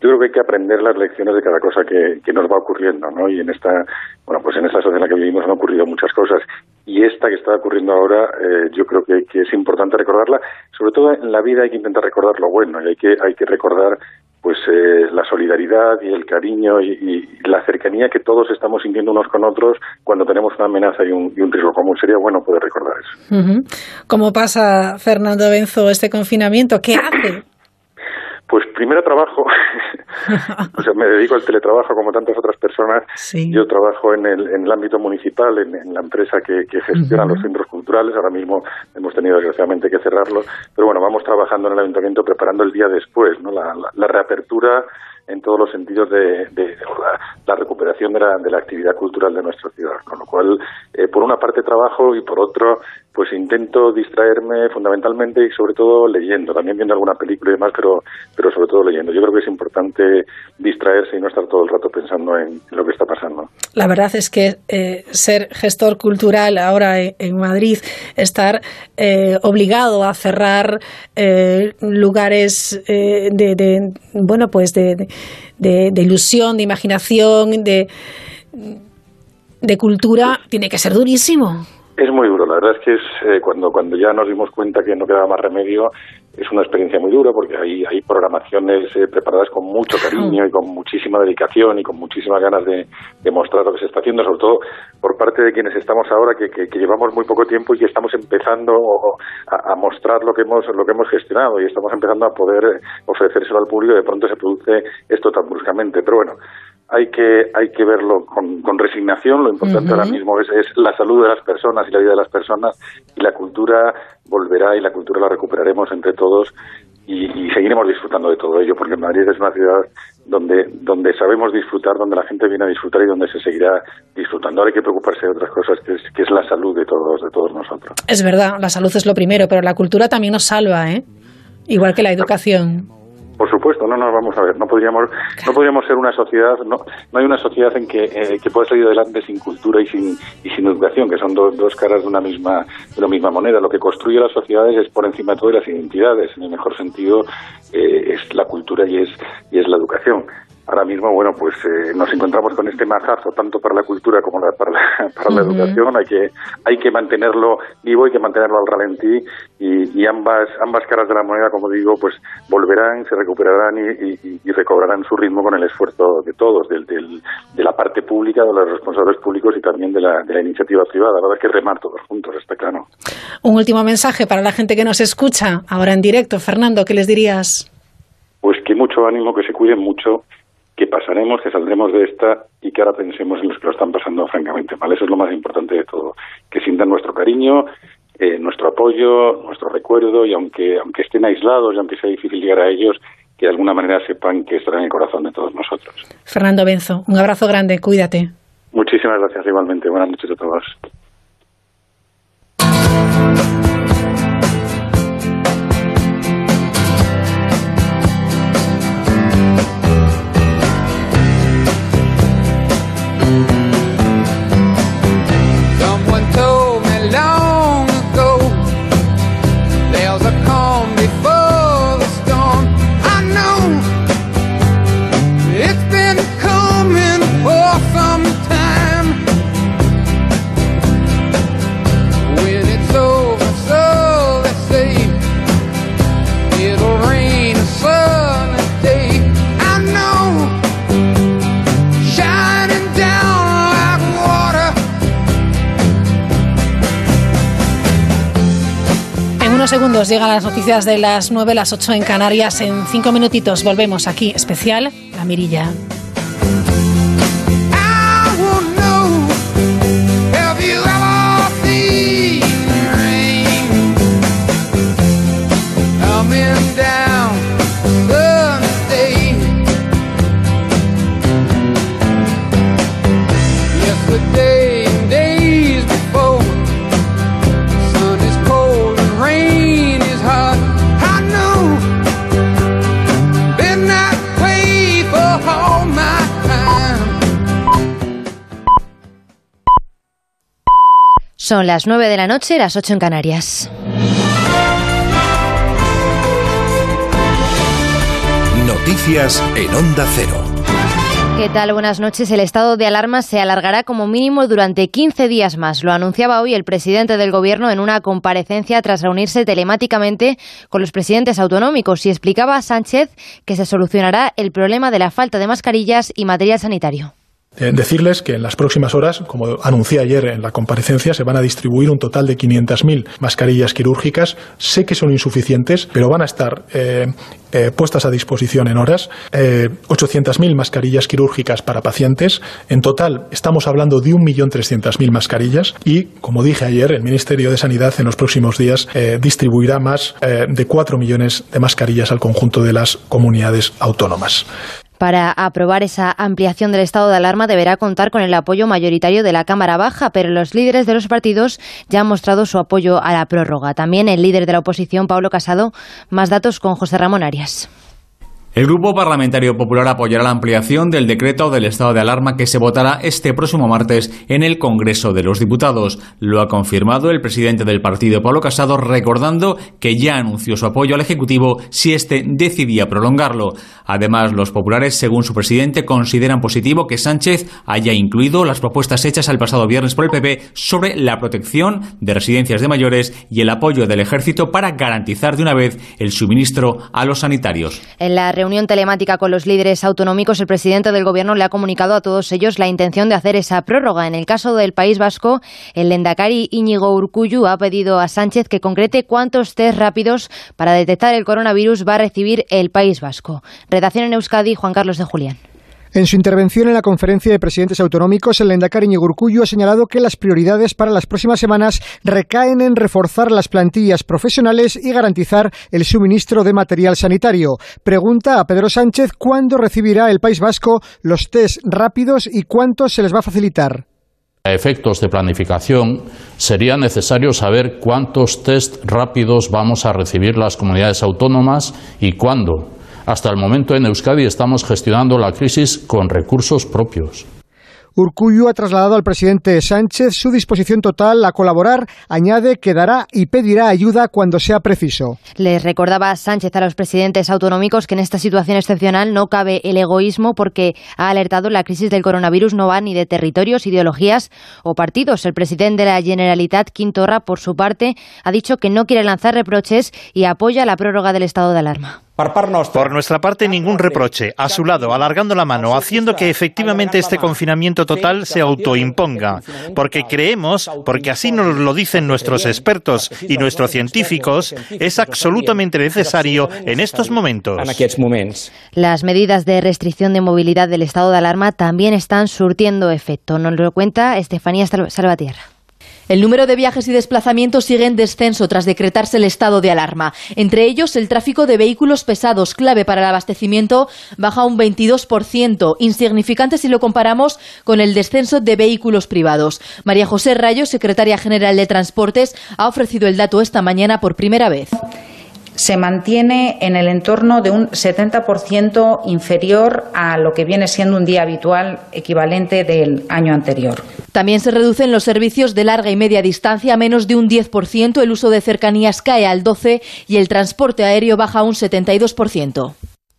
Yo creo que hay que aprender las lecciones de cada cosa que, que nos va ocurriendo, ¿no? Y en esta, bueno, pues en esta sociedad en la que vivimos han ocurrido muchas cosas. Y esta que está ocurriendo ahora, eh, yo creo que, que es importante recordarla. Sobre todo en la vida hay que intentar recordar lo bueno y hay que, hay que recordar pues eh, la solidaridad y el cariño y, la cercanía que todos estamos sintiendo unos con otros cuando tenemos una amenaza y un, y un riesgo común. Sería bueno poder recordar eso. ¿Cómo pasa, Fernando Benzo, este confinamiento? ¿Qué hace? Pues primero trabajo, o sea, me dedico al teletrabajo como tantas otras personas. Sí. Yo trabajo en el, en el ámbito municipal, en, en la empresa que, que gestiona los centros culturales. Ahora mismo hemos tenido desgraciadamente que cerrarlo, pero bueno, vamos trabajando en el ayuntamiento preparando el día después, ¿no? La, la- la reapertura en todos los sentidos de, de- de la, la recuperación de la, de la actividad cultural de nuestra ciudad. Con lo cual, eh, por una parte trabajo y por otro, pues intento distraerme fundamentalmente y sobre todo leyendo, también viendo alguna película y demás, pero, pero sobre todo leyendo. Yo creo que es importante distraerse y no estar todo el rato pensando en lo que está pasando. La verdad es que eh, ser gestor cultural ahora en, en Madrid, estar eh, obligado a cerrar eh, lugares eh, de, de, bueno, pues de, de- de ilusión, de imaginación, de, de cultura, tiene que ser durísimo. Es muy duro, la verdad es que es eh, cuando, cuando ya nos dimos cuenta que no quedaba más remedio, es una experiencia muy dura porque hay, hay programaciones eh, preparadas con mucho cariño y con muchísima dedicación y con muchísimas ganas de, de mostrar lo que se está haciendo, sobre todo por parte de quienes estamos ahora, que, que- que llevamos muy poco tiempo y que estamos empezando a, a mostrar lo que hemos lo que hemos gestionado y estamos empezando a poder eh, ofrecérselo al público y de pronto se produce esto tan bruscamente. Pero bueno, hay que hay que verlo con, con resignación. Lo importante ahora mismo es, es la salud de las personas y la vida de las personas y la cultura volverá y la cultura la recuperaremos entre todos y, y seguiremos disfrutando de todo ello porque Madrid es una ciudad donde donde sabemos disfrutar, donde la gente viene a disfrutar y donde se seguirá disfrutando. Ahora hay que preocuparse de otras cosas que es, que es la salud de todos de todos nosotros. Es verdad, la salud es lo primero, pero la cultura también nos salva, ¿eh? Igual que la educación. Por supuesto, no nos vamos a ver. No podríamos, no podríamos ser una sociedad. No, no hay una sociedad en que, eh, que pueda salir adelante sin cultura y sin y sin educación, que son do- dos caras de una misma de una misma moneda. Lo que construye las sociedades es por encima de todo las identidades. En el mejor sentido eh, es la cultura y es y es la educación. Ahora mismo, bueno, pues eh, nos encontramos con este mazazo tanto para la cultura como la- para, la, para la educación. Hay que hay que mantenerlo vivo, hay que mantenerlo al ralentí y, y ambas ambas caras de la moneda, como digo, pues volverán, se recuperarán y, y- y recobrarán su ritmo con el esfuerzo de todos, del, del- de la parte pública, de los responsables públicos y también de la, de la iniciativa privada. Va a haber que remar todos juntos, está claro. Un último mensaje para la gente que nos escucha ahora en directo. Fernando, ¿qué les dirías? Pues que mucho ánimo, que se cuiden mucho, que pasaremos, que saldremos de esta y que ahora pensemos en los que lo están pasando francamente mal. Eso es lo más importante de todo. Que sientan nuestro cariño, eh, nuestro apoyo, nuestro recuerdo y aunque, aunque estén aislados y aunque sea difícil llegar a ellos, que de alguna manera sepan que estarán en el corazón de todos nosotros. Fernando Benzo, un abrazo grande, cuídate. Muchísimas gracias igualmente. Buenas noches a todos. Unos segundos llegan las noticias de las 9, las 8 en Canarias. En cinco minutitos volvemos aquí, especial La Mirilla. I las 9 de la noche, las 8 en Canarias. Noticias en Onda Cero. ¿Qué tal? Buenas noches. El estado de alarma se alargará como mínimo durante 15 días más. Lo anunciaba hoy el presidente del Gobierno en una comparecencia tras reunirse telemáticamente con los presidentes autonómicos y explicaba a Sánchez que se solucionará el problema de la falta de mascarillas y material sanitario. Eh, decirles que en las próximas horas, como anuncié ayer en la comparecencia, se van a distribuir un total de 500.000 mascarillas quirúrgicas. Sé que son insuficientes, pero van a estar eh, eh, puestas a disposición en horas. 800.000 mascarillas quirúrgicas para pacientes. En total, estamos hablando de 1.300.000 mascarillas y, como dije ayer, el Ministerio de Sanidad en los próximos días distribuirá más de 4 millones de mascarillas al conjunto de las comunidades autónomas. Para aprobar esa ampliación del estado de alarma deberá contar con el apoyo mayoritario de la Cámara Baja, pero los líderes de los partidos ya han mostrado su apoyo a la prórroga. También el líder de la oposición, Pablo Casado. Más datos con José Ramón Arias. El Grupo Parlamentario Popular apoyará la ampliación del decreto del estado de alarma que se votará este próximo martes en el Congreso de los Diputados. Lo ha confirmado el presidente del partido, Pablo Casado, recordando que ya anunció su apoyo al Ejecutivo si éste decidía prolongarlo. Además, los populares, según su presidente, consideran positivo que Sánchez haya incluido las propuestas hechas el pasado viernes por el PP sobre la protección de residencias de mayores y el apoyo del Ejército para garantizar de una vez el suministro a los sanitarios. Telemática con los líderes autonómicos, el presidente del Gobierno le ha comunicado a todos ellos la intención de hacer esa prórroga. En el caso del País Vasco, el Lendakari Íñigo Urcuyu ha pedido a Sánchez que concrete cuántos test rápidos para detectar el coronavirus va a recibir el País Vasco. Redacción en Euskadi, Juan Carlos de Julián. En su intervención en la conferencia de presidentes autonómicos, el Endacari Ñigurcuyo ha señalado que las prioridades para las próximas semanas recaen en reforzar las plantillas profesionales y garantizar el suministro de material sanitario. Pregunta a Pedro Sánchez cuándo recibirá el País Vasco los test rápidos y cuántos se les va a facilitar. A efectos de planificación, sería necesario saber cuántos test rápidos vamos a recibir las comunidades autónomas y cuándo hasta el momento en Euskadi estamos gestionando la crisis con recursos propios. Urcuyo ha trasladado al presidente Sánchez su disposición total a colaborar. Añade que dará y pedirá ayuda cuando sea preciso. Les recordaba Sánchez a los presidentes autonómicos que en esta situación excepcional no cabe el egoísmo porque ha alertado la crisis del coronavirus no va ni de territorios, ideologías o partidos. El presidente de la Generalitat, Quintorra, por su parte, ha dicho que no quiere lanzar reproches y apoya la prórroga del estado de alarma. Por nuestra parte, ningún reproche. A su lado, alargando la mano, haciendo que efectivamente este confinamiento total se autoimponga. Porque creemos, porque así nos lo dicen nuestros expertos y nuestros científicos, es absolutamente necesario en estos momentos. Las medidas de restricción de movilidad del estado de alarma también están surtiendo efecto. Nos lo cuenta Estefanía Salvatierra. El número de viajes y desplazamientos sigue en descenso tras decretarse el estado de alarma. Entre ellos, el tráfico de vehículos pesados, clave para el abastecimiento, baja un 22%, insignificante si lo comparamos con el descenso de vehículos privados. María José Rayo, secretaria general de Transportes, ha ofrecido el dato esta mañana por primera vez se mantiene en el entorno de un 70% inferior a lo que viene siendo un día habitual equivalente del año anterior. También se reducen los servicios de larga y media distancia a menos de un 10%, el uso de cercanías cae al 12% y el transporte aéreo baja a un 72%.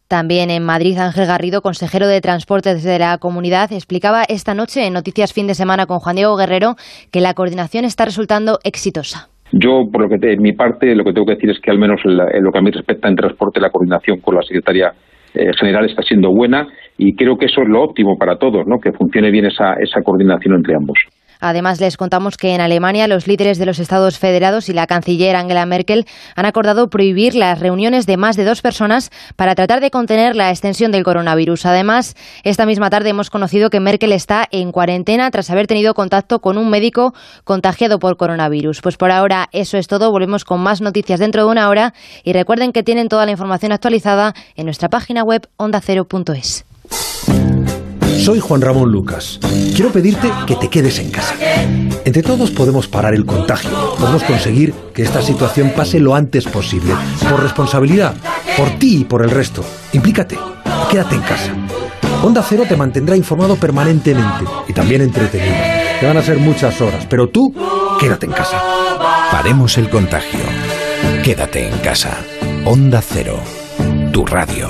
También en Madrid, Ángel Garrido, consejero de Transportes de la comunidad, explicaba esta noche en Noticias Fin de Semana con Juan Diego Guerrero que la coordinación está resultando exitosa. Yo, por lo que de mi parte, lo que tengo que decir es que al menos en, lo que a mí respecta en transporte, la coordinación con la Secretaría eh, General está siendo buena y creo que eso es lo óptimo para todos, ¿no? que funcione bien esa, esa coordinación entre ambos. Además, les contamos que en Alemania los líderes de los Estados federados y la canciller Angela Merkel han acordado prohibir las reuniones de más de dos personas para tratar de contener la extensión del coronavirus. Además, esta misma tarde hemos conocido que Merkel está en cuarentena tras haber tenido contacto con un médico contagiado por coronavirus. Pues por ahora eso es todo. Volvemos con más noticias dentro de una hora y recuerden que tienen toda la información actualizada en nuestra página web ondacero.es. Soy Juan Ramón Lucas. Quiero pedirte que te quedes en casa. Entre todos podemos parar el contagio. Podemos conseguir que esta situación pase lo antes posible. Por responsabilidad, por ti y por el resto. Implícate. Quédate en casa. Onda Cero te mantendrá informado permanentemente y también entretenido. Te van a ser muchas horas, pero tú quédate en casa. Paremos el contagio. Quédate en casa. Onda Cero. Tu radio.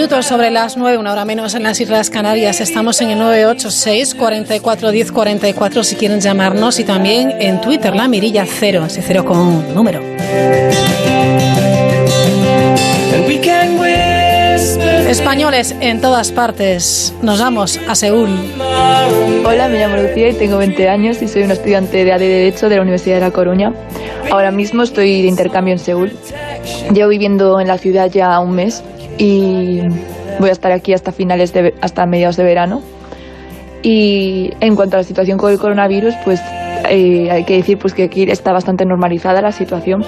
minutos sobre las nueve, una hora menos en las Islas Canarias. Estamos en el 986 44 10 44 si quieren llamarnos y también en Twitter, la mirilla cero, ese cero con número. can whisper Españoles en todas partes. Nos vamos a Seúl. Hola, me llamo Lucía y tengo 20 años y soy una estudiante de AD Derecho de la Universidad de La Coruña. Ahora mismo estoy de intercambio en Seúl. Llevo viviendo en la ciudad ya un mes y voy a estar aquí hasta finales de, hasta mediados de verano. Y en cuanto a la situación con el coronavirus, pues eh, hay que decir pues que aquí está bastante normalizada la situación.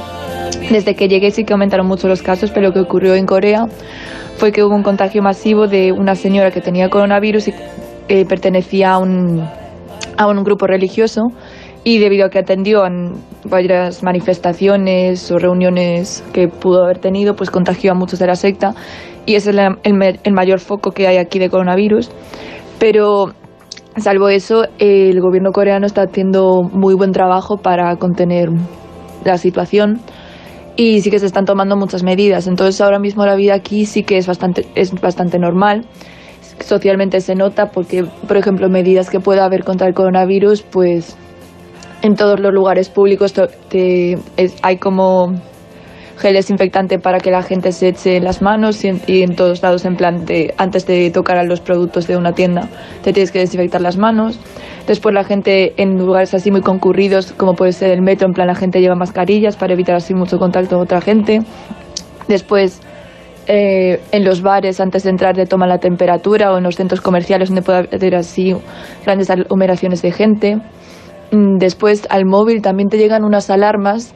Desde que llegué sí que aumentaron mucho los casos, pero lo que ocurrió en Corea fue que hubo un contagio masivo de una señora que tenía coronavirus y eh, pertenecía a un, a un grupo religioso y debido a que atendió a varias manifestaciones o reuniones que pudo haber tenido, pues contagió a muchos de la secta y es el, me- el mayor foco que hay aquí de coronavirus. Pero salvo eso, el gobierno coreano está haciendo muy buen trabajo para contener la situación y sí que se están tomando muchas medidas. Entonces ahora mismo la vida aquí sí que es bastante, es bastante normal. Socialmente se nota porque, por ejemplo, medidas que pueda haber contra el coronavirus, pues en todos los lugares públicos hay como gel desinfectante para que la gente se eche las manos y en, y todos lados en plan antes de tocar a los productos de una tienda te tienes que desinfectar las manos. Después la gente en lugares así muy concurridos como puede ser el metro en plan la gente lleva mascarillas para evitar así mucho contacto con otra gente. Después eh, en los bares antes de entrar te toman la temperatura o en los centros comerciales donde puede haber así grandes aglomeraciones de gente Después al móvil también te llegan unas alarmas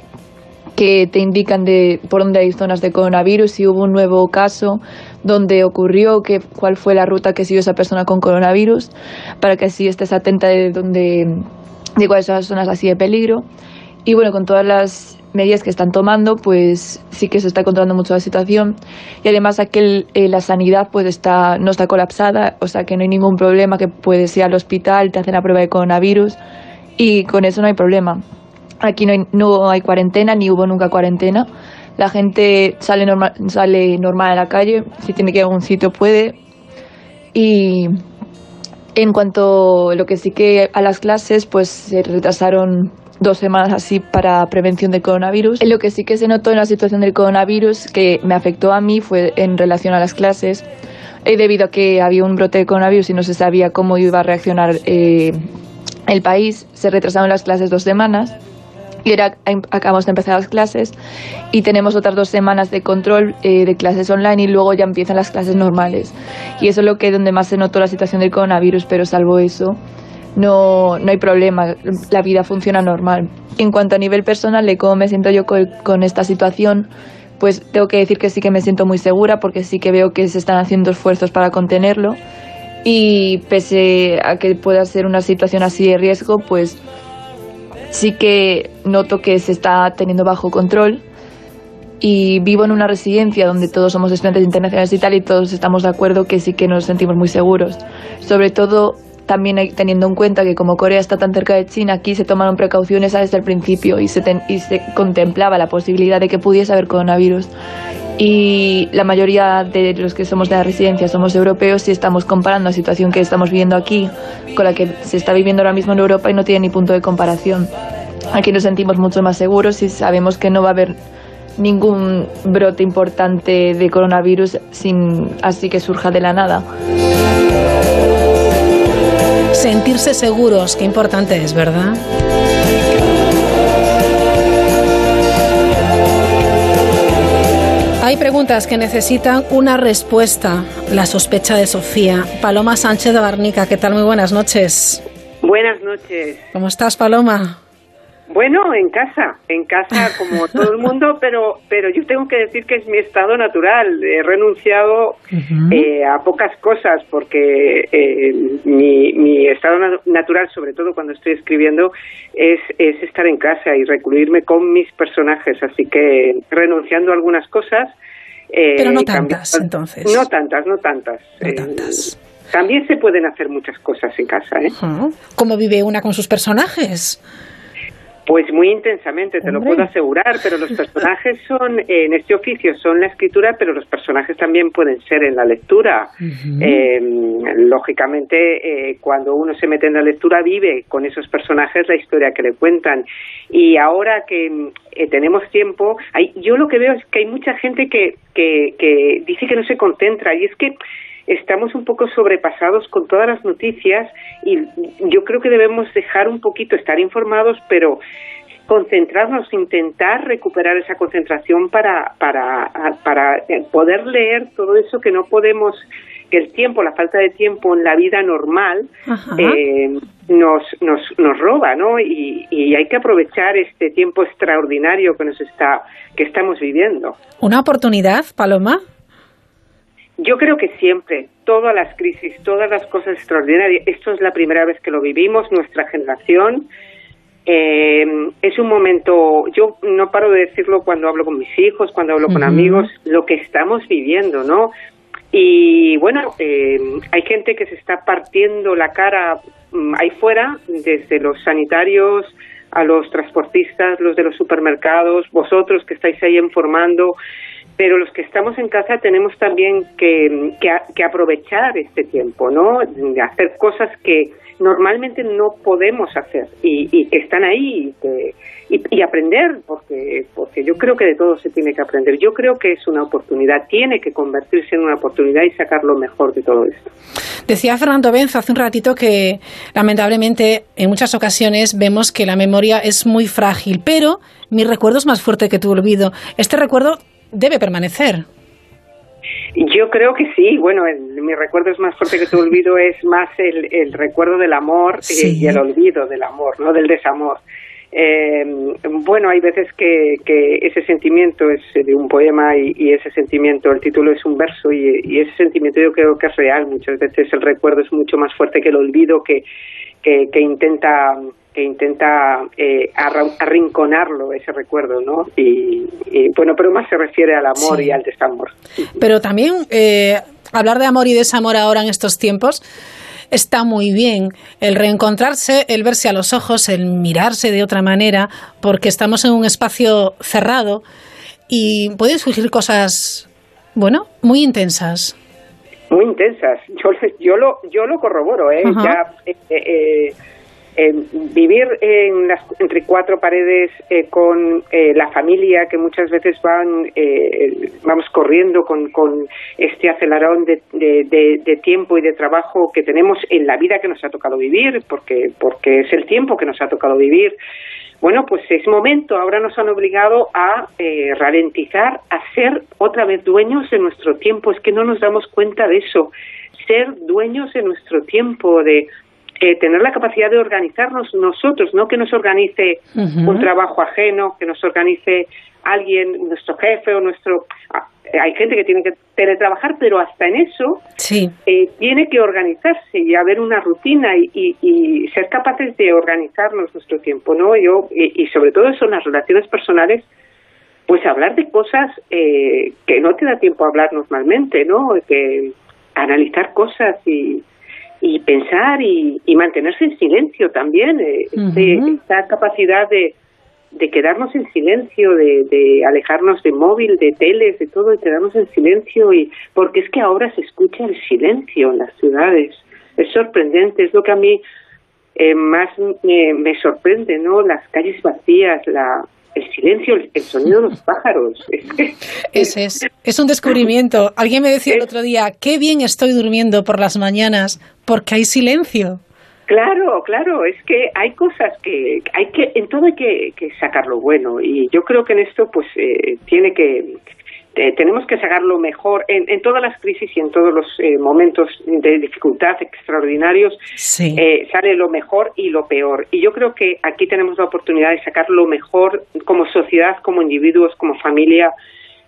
que te indican de por dónde hay zonas de coronavirus, si hubo un nuevo caso, dónde ocurrió, qué, cuál fue la ruta que siguió esa persona con coronavirus, para que así estés atenta de dónde, de cuáles son las zonas así de peligro. Y bueno, con todas las medidas que están tomando, pues sí que se está controlando mucho la situación. Y además aquí el- eh, la sanidad pues está, no está colapsada, o sea que no hay ningún problema, que puedes ir al hospital, te hacen la prueba de coronavirus y con eso no hay problema. Aquí no hay, no hay cuarentena, ni hubo nunca cuarentena. La gente sale normal, sale normal a la calle, si tiene que ir a algún sitio puede. Y en cuanto a lo que sí que a las clases, pues se retrasaron dos semanas así para prevención del coronavirus. Lo que sí que se notó en la situación del coronavirus que me afectó a mí fue en relación a las clases, eh, debido a que había un brote de coronavirus y no se sabía cómo iba a reaccionar eh, el país, se retrasaron las clases dos semanas y ahora acabamos de empezar las clases y tenemos otras dos semanas de control eh, de clases online y luego ya empiezan las clases normales. Y eso es lo que donde más se notó la situación del coronavirus, pero salvo eso, no, no hay problema, la vida funciona normal. En cuanto a nivel personal de cómo me siento yo con esta situación, pues tengo que decir que sí que me siento muy segura porque sí que veo que se están haciendo esfuerzos para contenerlo y pese a que pueda ser una situación así de riesgo, pues sí que noto que se está teniendo bajo control y vivo en una residencia donde todos somos estudiantes internacionales y tal y todos estamos de acuerdo que sí que nos sentimos muy seguros. Sobre todo también teniendo en cuenta que como Corea está tan cerca de China, aquí se tomaron precauciones desde el principio y se, ten- y se contemplaba la posibilidad de que pudiese haber coronavirus. Y la mayoría de los que somos de la residencia somos europeos y estamos comparando la situación que estamos viviendo aquí con la que se está viviendo ahora mismo en Europa y no tiene ni punto de comparación. Aquí nos sentimos mucho más seguros y sabemos que no va a haber ningún brote importante de coronavirus sin así que surja de la nada. sentirse seguros, qué importante es, ¿verdad? Hay preguntas que necesitan una respuesta. La sospecha de Sofía. Paloma Sánchez de Barnica, ¿qué tal? Muy buenas noches. Buenas noches. ¿Cómo estás, Paloma? Bueno, en casa, en casa como todo el mundo, pero pero yo tengo que decir que es mi estado natural. He renunciado eh, a pocas cosas porque eh, mi, mi estado na- natural, sobre todo cuando estoy escribiendo, es, es estar en casa y recluirme con mis personajes. Así que renunciando a algunas cosas. Eh, Pero no tantas, entonces. No tantas, no tantas. Eh, También se pueden hacer muchas cosas en casa, ¿eh? ¿Cómo vive una con sus personajes? Pues muy intensamente, te lo puedo asegurar, pero los personajes son, en este oficio son la escritura, pero los personajes también pueden ser en la lectura. Eh, lógicamente, eh, cuando uno se mete en la lectura, vive con esos personajes la historia que le cuentan. Y ahora que eh, tenemos tiempo, hay, yo lo que veo es que hay mucha gente que, que, que dice que no se concentra, y es que estamos un poco sobrepasados con todas las noticias y yo creo que debemos dejar un poquito, estar informados, pero concentrarnos, intentar recuperar esa concentración para, para, para poder leer todo eso que no podemos, que el tiempo, la falta de tiempo en la vida normal eh, nos, nos, nos roba, ¿no? Y, y hay que aprovechar este tiempo extraordinario que nos está, que estamos viviendo. ¿Una oportunidad, Paloma? Yo creo que siempre, todas las crisis, todas las cosas extraordinarias, esto es la primera vez que lo vivimos, nuestra generación, eh, es un momento, yo no paro de decirlo cuando hablo con mis hijos, cuando hablo con amigos, lo que estamos viviendo, ¿no? Y bueno, eh, hay gente que se está partiendo la cara mm, ahí fuera, desde los sanitarios a los transportistas, los de los supermercados, vosotros que estáis ahí informando, pero los que estamos en casa tenemos también que, que, aprovechar este tiempo, ¿no? Hacer cosas que normalmente no podemos hacer y, y que están ahí y, que- y, y aprender, porque, porque yo creo que de todo se tiene que aprender. Yo creo que es una oportunidad, tiene que convertirse en una oportunidad y sacar lo mejor de todo esto. Decía Fernando Benzo hace un ratito que lamentablemente en muchas ocasiones vemos que la memoria es muy frágil, pero mi recuerdo es más fuerte que tu olvido. Este recuerdo debe permanecer. Yo creo que sí. Bueno, el- mi recuerdo es más fuerte que tu olvido, es más el, el recuerdo del amor eh, Sí. y el olvido del amor, no del desamor. Eh, bueno, hay veces que, que ese sentimiento es de un poema y, y ese sentimiento, el título es un verso y, y ese sentimiento yo creo que es real. Muchas veces el recuerdo es mucho más fuerte que el olvido que, que, que intenta que intenta eh, arrinconarlo ese recuerdo, ¿no? Y, y, bueno, pero más se refiere al amor Sí. y al desamor. Pero también eh, hablar de amor y desamor ahora en estos tiempos está muy bien. El reencontrarse, el verse a los ojos, el mirarse de otra manera, porque estamos en un espacio cerrado y pueden surgir cosas, bueno, muy intensas. muy intensas. Yo, yo lo yo lo corroboro, ¿eh? Ajá. Ya eh, eh, vivir en las, entre cuatro paredes eh, con eh, la familia que muchas veces van eh, vamos corriendo con, con este acelerón de, de, de- de tiempo y de trabajo que tenemos en la vida que nos ha tocado vivir porque porque es el tiempo que nos ha tocado vivir. Bueno, pues es momento, ahora nos han obligado a eh, ralentizar, a ser otra vez dueños de nuestro tiempo, es que no nos damos cuenta de eso, ser dueños de nuestro tiempo, de eh, tener la capacidad de organizarnos nosotros, no que nos organice un trabajo ajeno, que nos organice alguien, nuestro jefe o nuestro... ah, Hay gente que tiene que teletrabajar, pero hasta en eso Sí. eh, tiene que organizarse y haber una rutina y, y- y ser capaces de organizarnos nuestro tiempo, ¿no? Yo y, y sobre todo eso en las relaciones personales, pues hablar de cosas eh, que no te da tiempo a hablar normalmente, ¿no? Que analizar cosas y, y pensar y, y mantenerse en silencio también, eh, este- esta capacidad de de quedarnos en silencio, de, de alejarnos de móvil, de teles, de todo, y quedarnos en silencio, y porque es que ahora se escucha el silencio en las ciudades. Es sorprendente, es lo que a mí eh, más me, me sorprende, ¿no? Las calles vacías, la, el silencio, el, sonido de los pájaros. Ese es, es un descubrimiento. Alguien me decía el otro día, qué bien estoy durmiendo por las mañanas porque hay silencio. Claro, claro, es que hay cosas que hay que en todo hay que, que sacar lo bueno y yo creo que en esto pues eh, tiene que eh, tenemos que sacar lo mejor en, en, todas las crisis y en todos los eh, momentos de dificultad extraordinarios eh, sale lo mejor y lo peor y yo creo que aquí tenemos la oportunidad de sacar lo mejor como sociedad, como individuos, como familia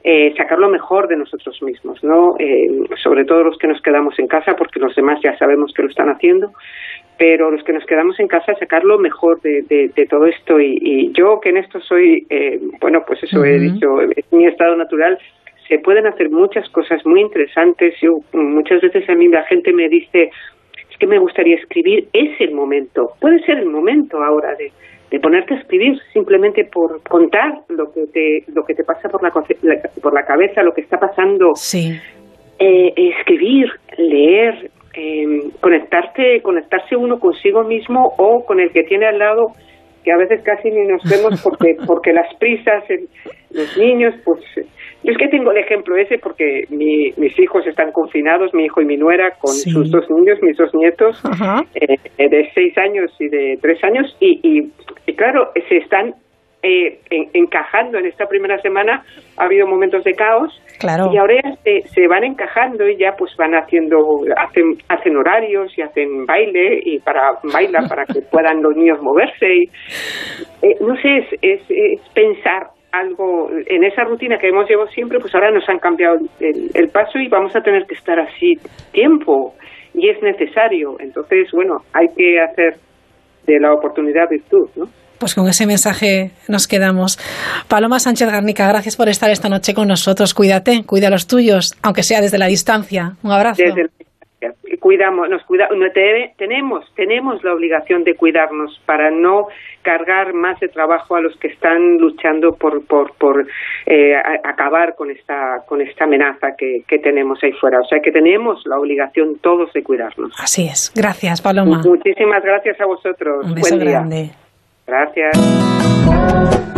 eh, sacar lo mejor de nosotros mismos, ¿no? Eh, sobre todo los que nos quedamos en casa, porque los demás ya sabemos que lo están haciendo, pero los que nos quedamos en casa sacar lo mejor de, de, de todo esto y, y, yo que en esto soy, eh, bueno, pues eso uh -huh. he dicho, es mi estado natural, se pueden hacer muchas cosas muy interesantes. Yo muchas veces a mí la gente me dice, es que me gustaría escribir, es el momento, puede ser el momento ahora de de ponerte a escribir simplemente por contar lo que te lo que te pasa por la por la cabeza lo que está pasando sí. eh, escribir leer eh, conectarte conectarse uno consigo mismo o con el que tiene al lado que a veces casi ni nos vemos porque porque las prisas el, los niños pues yo es que tengo el ejemplo ese porque mi, mis hijos están confinados, mi hijo y mi nuera, con sí. sus dos niños, mis dos nietos, eh, de seis años y de tres años, y, y, y claro, se están eh, en, encajando en esta primera semana. Ha habido momentos de caos claro. y ahora se, se, van encajando y ya pues van haciendo, hacen, hacen horarios y hacen baile y para bailar para que puedan los niños moverse. Y, eh, no sé, es, es, es pensar algo en esa rutina que hemos llevado siempre, pues ahora nos han cambiado el, el, paso y vamos a tener que estar así tiempo y es necesario. Entonces, bueno, hay que hacer de la oportunidad virtud, ¿no? Pues con ese mensaje nos quedamos. Paloma Sánchez Garnica, gracias por estar esta noche con nosotros. Cuídate, cuida a los tuyos, aunque sea desde la distancia. Un abrazo. Desde cuidamos, nos cuida, tenemos, tenemos la obligación de cuidarnos para no cargar más de trabajo a los que están luchando por, por, por eh, acabar con esta, con esta amenaza que, que, tenemos ahí fuera. O sea que tenemos la obligación todos de cuidarnos. Así es. Gracias, Paloma. Muchísimas gracias a vosotros. Un beso Buen día. grande. Gracias.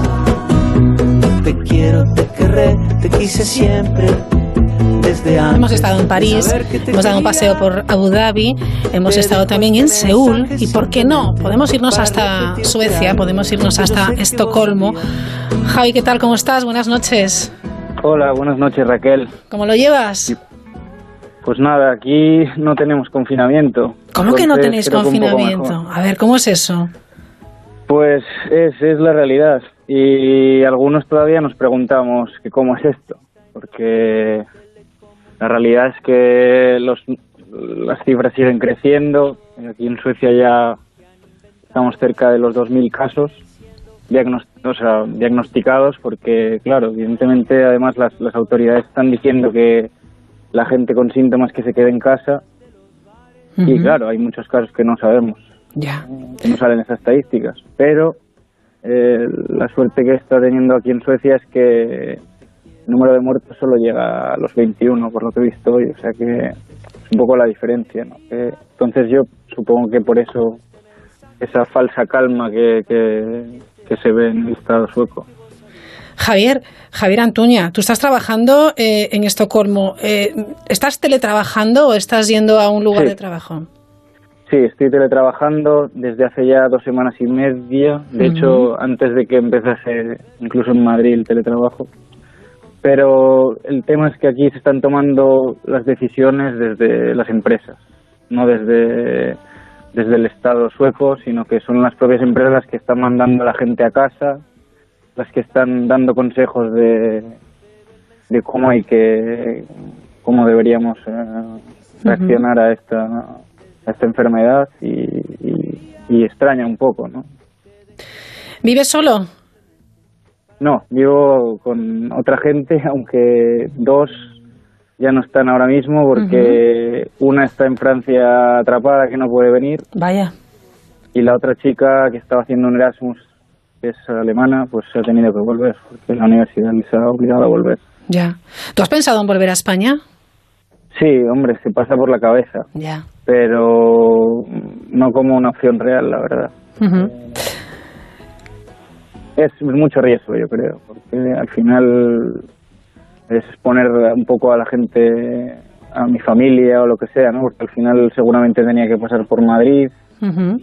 quiero, te querré, te quise siempre. Desde antes hemos estado en París, hemos dado un paseo por Abu Dhabi, hemos estado también en Seúl y, ¿por qué no? Podemos irnos hasta Suecia, podemos irnos hasta Estocolmo. Javi, ¿qué tal? ¿Cómo estás? Buenas noches. Hola, buenas noches Raquel. ¿Cómo lo llevas? Pues nada, aquí no tenemos confinamiento. ¿Cómo que no tenéis confinamiento? A ver, ¿cómo es eso? Pues es, es la realidad y algunos todavía nos preguntamos que cómo es esto, porque la realidad es que los, las cifras siguen creciendo. Aquí en Suecia ya estamos cerca de los 2.000 casos diagnost o sea, diagnosticados, porque, claro, evidentemente, además las, las autoridades están diciendo que la gente con síntomas que se quede en casa. Uh -huh. Y claro, hay muchos casos que no sabemos. Ya. Que no salen esas estadísticas. Pero eh, la suerte que está teniendo aquí en Suecia es que el número de muertos solo llega a los 21, por lo que he visto hoy, o sea que es un poco la diferencia. ¿no? Eh, entonces yo supongo que por eso esa falsa calma que, que, que se ve en el Estado sueco. Javier, Javier Antuña, tú estás trabajando eh, en Estocolmo. Eh, ¿Estás teletrabajando o estás yendo a un lugar sí. de trabajo? Sí, estoy teletrabajando desde hace ya dos semanas y media. De uh -huh. hecho, antes de que empezase incluso en Madrid el teletrabajo. Pero el tema es que aquí se están tomando las decisiones desde las empresas, no desde, desde el Estado sueco, sino que son las propias empresas las que están mandando a la gente a casa, las que están dando consejos de, de cómo hay que, cómo deberíamos eh, reaccionar uh -huh. a esta esta enfermedad y, y- y extraña un poco, ¿no? ¿Vives solo? No, vivo con otra gente, aunque dos ya no están ahora mismo porque una está en Francia atrapada que no puede venir Vaya. y la otra chica que estaba haciendo un Erasmus, que es alemana, pues se ha tenido que volver porque la universidad les ha obligado a volver. Ya. ¿Tú has pensado en volver a España? Sí, hombre, se pasa por la cabeza, Ya. Pero no como una opción real, la verdad. Ujú. Es mucho riesgo, yo creo, porque al final es poner un poco a la gente, a mi familia o lo que sea, ¿no? Porque al final seguramente tenía que pasar por Madrid Ujú.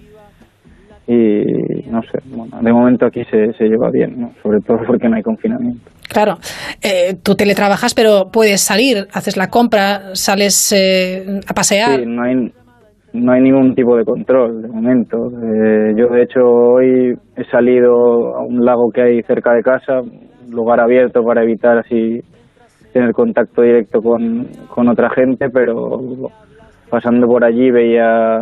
Y no sé, bueno, de momento aquí se, se lleva bien, ¿no? Sobre todo porque no hay confinamiento. Claro, eh, tú teletrabajas, pero puedes salir, haces la compra, sales eh, a pasear. Sí, no hay, no hay ningún tipo de control de momento. Eh, yo, de hecho, hoy he salido a un lago que hay cerca de casa, lugar abierto para evitar así tener contacto directo con, con otra gente, pero pasando por allí veía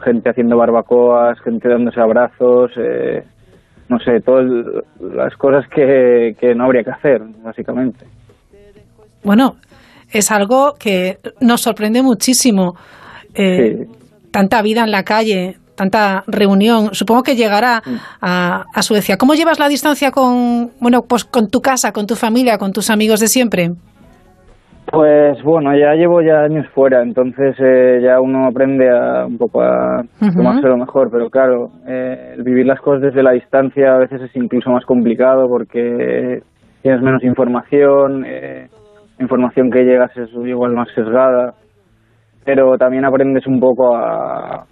gente haciendo barbacoas, gente dándose abrazos, eh, no sé, todas las cosas que, que no habría que hacer, básicamente. Bueno, es algo que nos sorprende muchísimo. Eh, Tanta vida en la calle, tanta reunión. Supongo que llegará a, a Suecia. ¿Cómo llevas la distancia con, bueno, pues con tu casa, con tu familia, con tus amigos de siempre? Pues bueno, ya llevo ya años fuera, entonces eh, ya uno aprende a un poco a tomárselo mejor, pero claro, eh, vivir las cosas desde la distancia a veces es incluso más complicado porque tienes menos información, eh, información que llegas es igual más sesgada, pero también aprendes un poco a,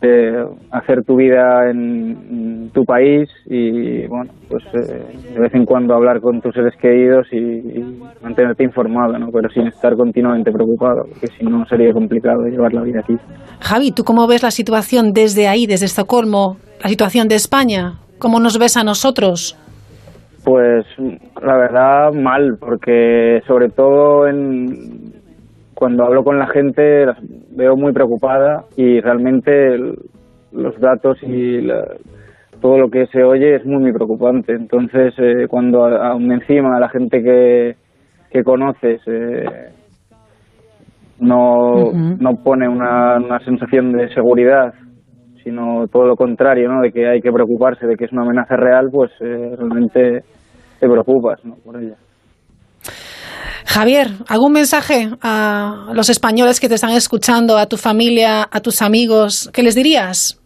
que hacer tu vida en tu país y bueno pues eh, de vez en cuando hablar con tus seres queridos y, y mantenerte informado no pero sin estar continuamente preocupado porque si no sería complicado llevar la vida aquí Javi, ¿tú cómo ves la situación desde ahí, desde Estocolmo, la situación de España? ¿Cómo nos ves a nosotros? Pues la verdad mal, porque sobre todo en, cuando hablo con la gente las veo muy preocupada y realmente el- los datos y la- todo lo que se oye es muy, muy preocupante. Entonces, eh, cuando aún encima la gente que, que conoces eh, no, no pone una, una sensación de seguridad, sino todo lo contrario, ¿no? de que hay que preocuparse, de que es una amenaza real, pues eh, realmente te preocupas ¿no? por ella. Javier, ¿algún mensaje a los españoles que te están escuchando, a tu familia, a tus amigos? ¿Qué les dirías?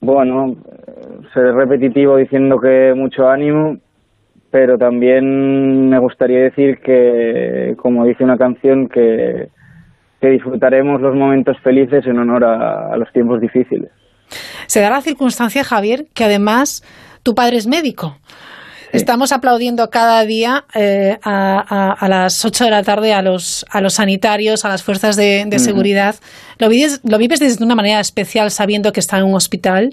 Bueno, seré repetitivo diciendo que mucho ánimo, pero también me gustaría decir que, como dice una canción, que, que disfrutaremos los momentos felices en honor a, a los tiempos difíciles. Se da la circunstancia, Javier, que además tu padre es médico. Estamos aplaudiendo cada día eh, a, a- a las 8 de la tarde a los, a los sanitarios, a las fuerzas de, seguridad. ¿Lo vives, ¿Lo vives desde una manera especial sabiendo que está en un hospital?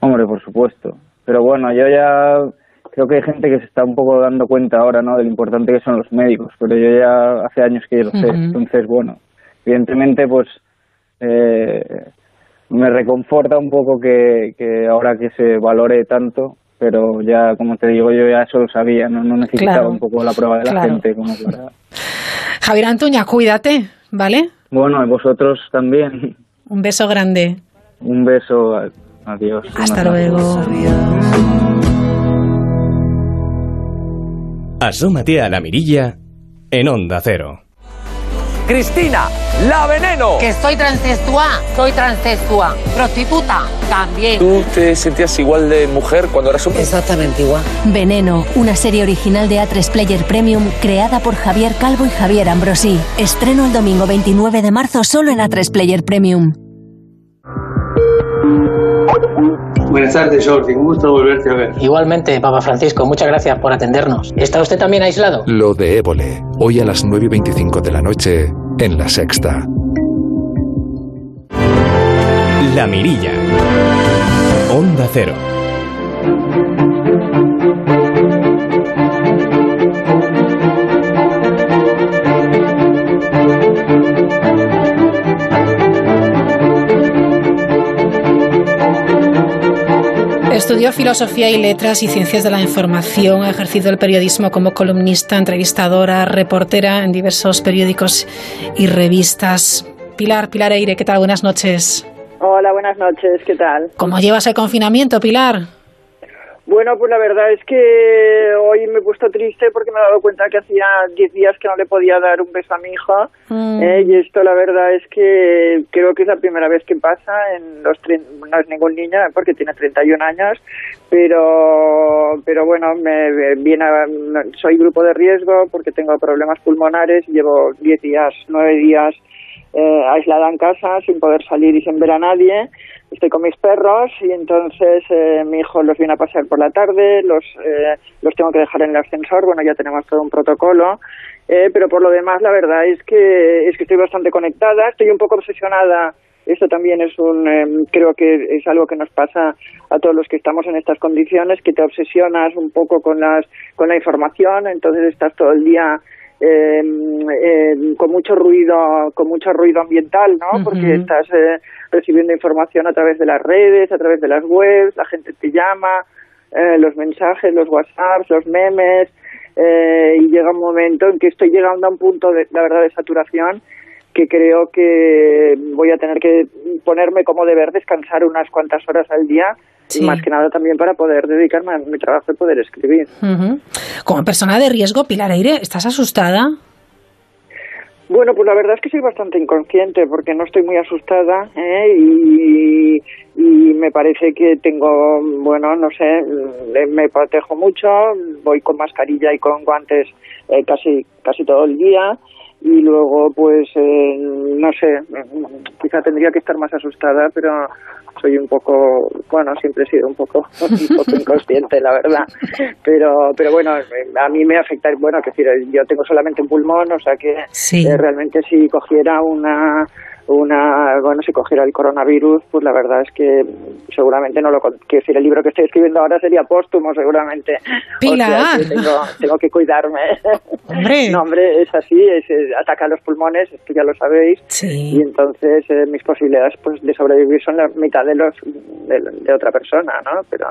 Hombre, por supuesto. Pero bueno, yo ya creo que hay gente que se está un poco dando cuenta ahora, ¿no? De lo importante que son los médicos. Pero yo ya hace años que yo lo sé. Entonces, bueno, evidentemente, pues eh, me reconforta un poco que, que ahora que se valore tanto. Pero ya, como te digo, yo ya eso lo sabía, no, no necesitaba Claro. un poco la prueba de la Claro. gente como para... Javier Antuña, cuídate, ¿vale? Bueno, y vosotros también. Un beso grande. Un beso. Adiós. Hasta luego. Asómate a la mirilla en Onda Cero. Cristina, la veneno. Que soy transexual, soy transexual. Prostituta, también. ¿Tú te sentías igual de mujer cuando eras hombre? Exactamente igual. Veneno, una serie original de A3 Player Premium creada por Javier Calvo y Javier Ambrosí. Estreno el domingo 29 de marzo solo en A3 Player Premium. Buenas tardes, Jordi. Un gusto volverte a ver. Igualmente, Papa Francisco, muchas gracias por atendernos. ¿Está usted también aislado? Lo de Évole, hoy a las 9 y 25 de la noche, en La Sexta. La mirilla. Onda Cero. Estudió filosofía y letras y ciencias de la información. Ha ejercido el periodismo como columnista, entrevistadora, reportera en diversos periódicos y revistas. Pilar, Pilar Eire, ¿qué tal? Buenas noches. Hola, buenas noches, ¿qué tal? ¿Cómo llevas el confinamiento, Pilar? Bueno, pues la verdad es que hoy me he puesto triste porque me he dado cuenta que hacía 10 días que no le podía dar un beso a mi hija. Mm. eh, y esto la verdad es que creo que es la primera vez que pasa. En los no es ningún niño porque tiene 31 años, pero pero bueno, me viene a- soy grupo de riesgo porque tengo problemas pulmonares. Llevo 10 días, 9 días eh, aislada en casa sin poder salir y sin ver a nadie. Estoy con mis perros y entonces eh, mi hijo los viene a pasear por la tarde, los, eh, los tengo que dejar en el ascensor, bueno, ya tenemos todo un protocolo, eh, pero por lo demás la verdad es que, es que estoy bastante conectada, estoy un poco obsesionada, esto también es un, eh, creo que es algo que nos pasa a todos los que estamos en estas condiciones, que te obsesionas un poco con, las, con la información, entonces estás todo el día eh, eh, con mucho ruido, con mucho ruido ambiental, ¿no? Porque estás eh, recibiendo información a través de las redes, a través de las webs, la gente te llama, eh, los mensajes, los WhatsApps, los memes, eh, y llega un momento en que estoy llegando a un punto de, la verdad, de saturación que creo que voy a tener que ponerme como deber descansar unas cuantas horas al día Sí. y más que nada también para poder dedicarme a mi trabajo y poder escribir. Ujú. Como persona de riesgo, Pilar Eire, ¿estás asustada? Bueno, pues la verdad es que soy bastante inconsciente porque no estoy muy asustada ¿eh? y, y me parece que tengo, bueno, no sé, eh, me protejo mucho, voy con mascarilla y con guantes eh, casi casi todo el día y luego pues eh, no sé, quizá tendría que estar más asustada, pero soy un poco, bueno, siempre he sido un poco, un poco inconsciente, la verdad. Pero, pero bueno, a mí me afecta, bueno, que decir, yo tengo solamente un pulmón, o sea que Sí. eh, realmente si cogiera una, una, bueno, si cogiera el coronavirus, pues la verdad es que seguramente no lo, quiero decir, el libro que estoy escribiendo ahora sería póstumo, seguramente. Pilar. O sea, que tengo, tengo que cuidarme. Hombre. No, hombre, es así, es, eh, ataca los pulmones, esto ya lo sabéis. Sí. Y entonces eh, mis posibilidades pues de sobrevivir son la mitad de los de, de otra persona, ¿no? Pero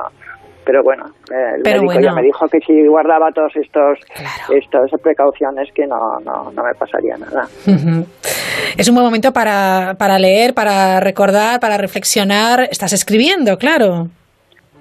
pero bueno, eh, el Pero médico bueno. ya me dijo que si guardaba todos estos estas precauciones que no, no, no me pasaría nada. Es un buen momento para, para leer, para recordar, para reflexionar. Estás escribiendo, claro.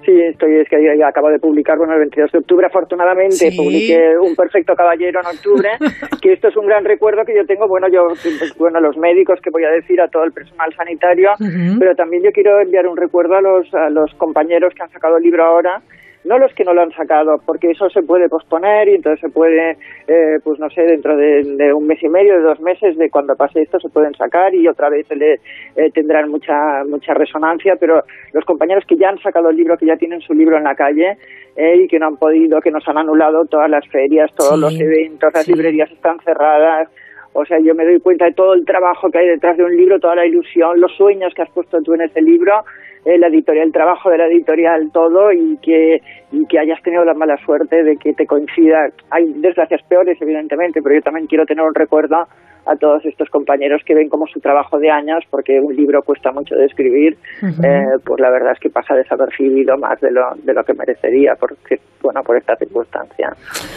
Sí, estoy, es que acabo de publicar, bueno, el 22 de octubre, afortunadamente, Sí. publiqué Un Perfecto Caballero en octubre, que esto es un gran recuerdo que yo tengo, bueno, yo, pues, bueno, los médicos que voy a decir, a todo el personal sanitario, pero también yo quiero enviar un recuerdo a los, a los compañeros que han sacado el libro ahora, no los que no lo han sacado, porque eso se puede posponer y entonces se puede, eh, pues no sé, dentro de, de un mes y medio, de dos meses, de cuando pase esto, se pueden sacar y otra vez le eh, tendrán mucha mucha resonancia, pero los compañeros que ya han sacado el libro, que ya tienen su libro en la calle eh, y que no han podido, que nos han anulado todas las ferias, todos Sí, los eventos, las sí. librerías están cerradas. O sea, yo me doy cuenta de todo el trabajo que hay detrás de un libro, toda la ilusión, los sueños que has puesto tú en ese libro, la editorial, el trabajo de la editorial, todo, y que, y que hayas tenido la mala suerte de que te coincida. Hay desgracias peores, evidentemente, pero yo también quiero tener un recuerdo a todos estos compañeros que ven como su trabajo de años, porque un libro cuesta mucho de escribir, eh, pues la verdad es que pasa desapercibido más de lo, de lo que merecería, porque, bueno, por esta circunstancia.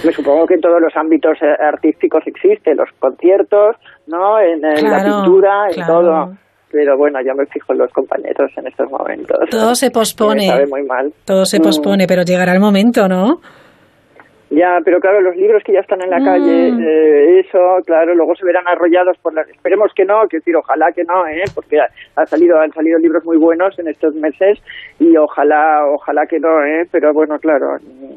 Me supongo que en todos los ámbitos eh, artísticos existe, los conciertos, ¿no? En, en la pintura, en claro. todo. Pero bueno, yo me fijo en los compañeros en estos momentos. Todo se pospone. Me sabe muy mal. Todo se Mm. pospone, pero llegará el momento, ¿no? Ya, pero claro, los libros que ya están en la Mm. calle, eh, eso, claro, luego se verán arrollados por las... Esperemos que no, que decir, ojalá que no, ¿eh? Porque ha, ha salido, han salido libros muy buenos en estos meses y ojalá, ojalá que no, ¿eh? Pero bueno, claro, mm,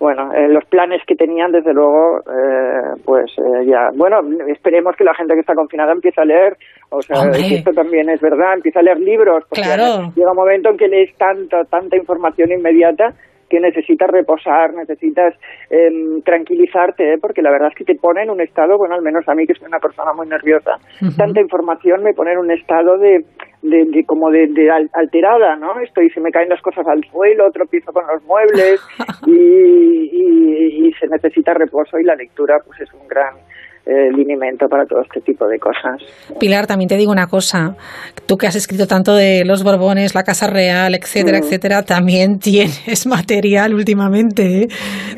bueno, eh, los planes que tenían, desde luego, eh, pues eh, ya, bueno, esperemos que la gente que está confinada empiece a leer, o sea, Hombre. que esto también es verdad, empieza a leer libros, porque Claro. llega un momento en que lees tanto, tanta información inmediata que necesitas reposar, necesitas em, tranquilizarte, ¿eh? porque la verdad es que te pone en un estado, bueno, al menos a mí que soy una persona muy nerviosa, tanta información me pone en un estado de, de, de como de, de al- alterada, ¿no? Estoy, se me caen las cosas al suelo, tropiezo con los muebles y, y, y se necesita reposo y la lectura pues es un gran linimento para todo este tipo de cosas. Pilar, también te digo una cosa. Tú que has escrito tanto de los Borbones, la Casa Real, etcétera, Mm. etcétera, también tienes material últimamente. ¿eh?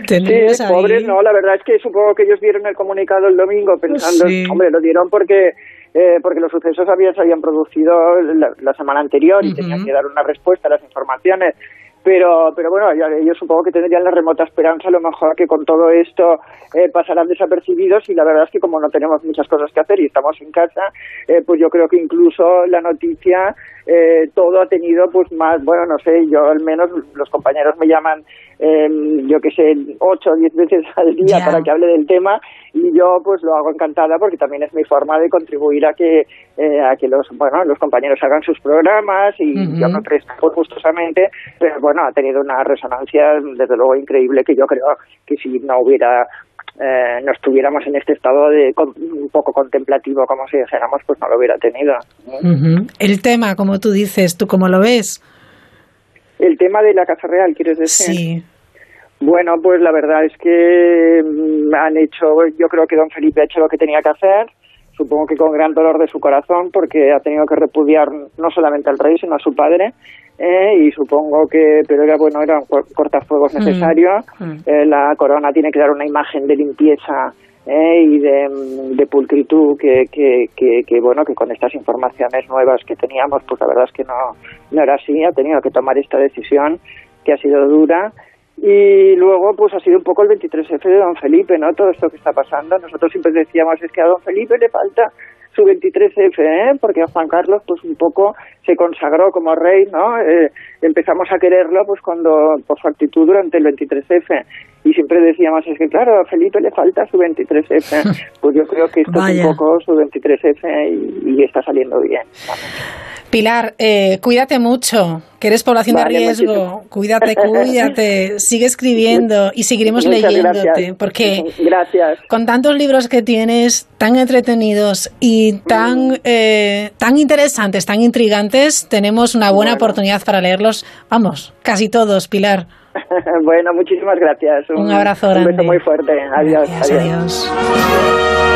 Sí, pobres, no, la verdad es que supongo que ellos vieron el comunicado el domingo pensando, Sí. hombre, lo dieron porque eh, porque los sucesos habían, se habían producido la, la semana anterior y tenían que dar una respuesta a las informaciones. Pero, pero bueno, ellos supongo que tendrían la remota esperanza a lo mejor que con todo esto eh, pasarán desapercibidos y la verdad es que como no tenemos muchas cosas que hacer y estamos en casa, eh, pues yo creo que incluso la noticia, eh, todo ha tenido pues más, bueno, no sé, yo al menos los compañeros me llaman, eh, yo que sé, ocho o diez veces al día para que hable del tema y yo pues lo hago encantada porque también es mi forma de contribuir a que eh, a que los bueno los compañeros hagan sus programas y Ujú. yo me presto pues, gustosamente pero bueno ha tenido una resonancia desde luego increíble que yo creo que si no hubiera eh, no estuviéramos en este estado de con- un poco contemplativo como si dijéramos pues no lo hubiera tenido. El tema, como tú dices, ¿tú cómo lo ves? el tema de la casa real quieres decir Sí. Bueno, pues la verdad es que mm, han hecho, yo creo que don Felipe ha hecho lo que tenía que hacer, supongo que con gran dolor de su corazón, porque ha tenido que repudiar no solamente al rey, sino a su padre, eh, y supongo que, pero era bueno, era un cor- cortafuegos Mm. necesario, Mm. Eh, la corona tiene que dar una imagen de limpieza eh, y de, de pulcritud que, que, que, que, bueno que con estas informaciones nuevas que teníamos pues la verdad es que no, no era así ha tenido que tomar esta decisión que ha sido dura y luego pues ha sido un poco el 23F de don Felipe no todo esto que está pasando nosotros siempre decíamos es que a don Felipe le falta su 23F, ¿eh? porque Juan Carlos pues un poco se consagró como rey, ¿no? Eh, empezamos a quererlo pues cuando por su actitud durante el 23F y siempre decíamos es que claro a Felipe le falta su 23F, pues yo creo que esto Vaya. es un poco su 23F y, y está saliendo bien. Pilar, eh, cuídate mucho, que eres población Vale, de riesgo. muchísimo. Cuídate, cuídate. Sigue escribiendo y seguiremos Muchas leyéndote, gracias. porque Gracias. con tantos libros que tienes, tan entretenidos y tan, Mm. eh, tan interesantes, tan intrigantes, tenemos una buena oportunidad para leerlos. Vamos, casi todos, Pilar. bueno, muchísimas gracias. Un abrazo Un grande. beso muy fuerte. Adiós. Gracias, adiós.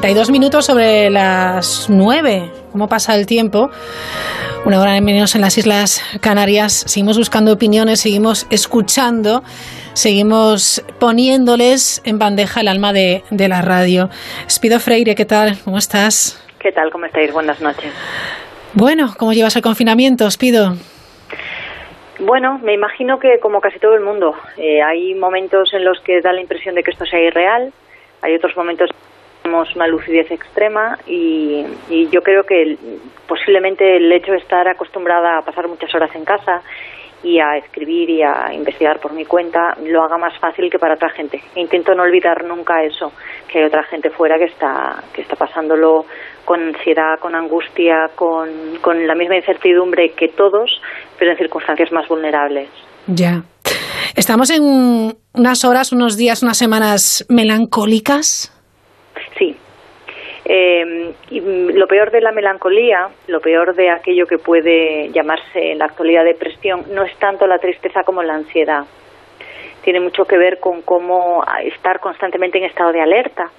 32 minutos sobre las 9. ¿Cómo pasa el tiempo? Una hora menos en las Islas Canarias. Seguimos buscando opiniones, seguimos escuchando, seguimos poniéndoles en bandeja el alma de, de la radio. Espido Freire, ¿qué tal? ¿Cómo estás? ¿Qué tal? ¿Cómo estáis? Buenas noches. Bueno, ¿cómo llevas el confinamiento, Espido? Bueno, me imagino que como casi todo el mundo, eh, hay momentos en los que da la impresión de que esto sea irreal, hay otros momentos tenemos una lucidez extrema y, yo creo que posiblemente el hecho de estar acostumbrada a pasar muchas horas en casa y a escribir y a investigar por mi cuenta lo haga más fácil que para otra gente. Intento no olvidar nunca eso, que hay otra gente fuera que está, que está pasándolo con ansiedad, con angustia, con, con la misma incertidumbre que todos, pero en circunstancias más vulnerables. Ya. Estamos en unas horas, unos días, unas semanas melancólicas. Sí. Eh, y mm, lo peor de la melancolía, lo peor de aquello que puede llamarse en la actualidad depresión, no es tanto la tristeza como la ansiedad. Tiene mucho que ver con cómo estar constantemente en estado de alerta.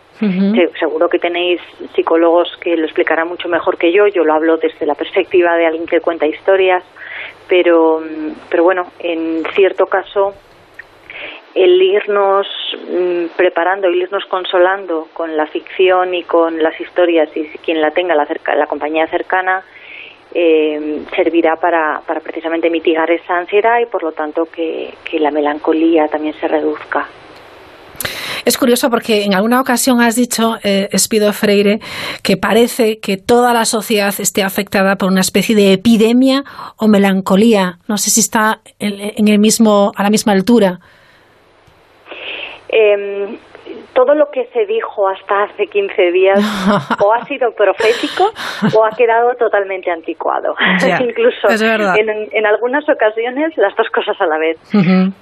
Se- Seguro que tenéis psicólogos que lo explicarán mucho mejor que yo. Yo lo hablo desde la perspectiva de alguien que cuenta historias, pero, mm, pero bueno, en cierto caso el irnos mm, preparando, el irnos consolando con la ficción y con las historias y quien la tenga, la, compañía cercana, eh, servirá para, para precisamente mitigar esa ansiedad y por lo tanto que, la melancolía también se reduzca. Es curioso porque en alguna ocasión has dicho, eh, Espido Freire, que parece que toda la sociedad esté afectada por una especie de epidemia o melancolía. No sé si está en el mismo, a la misma altura. Eh, todo lo que se dijo hasta hace 15 días o ha sido profético o ha quedado totalmente anticuado. Ya, Incluso en, en algunas ocasiones las dos cosas a la vez.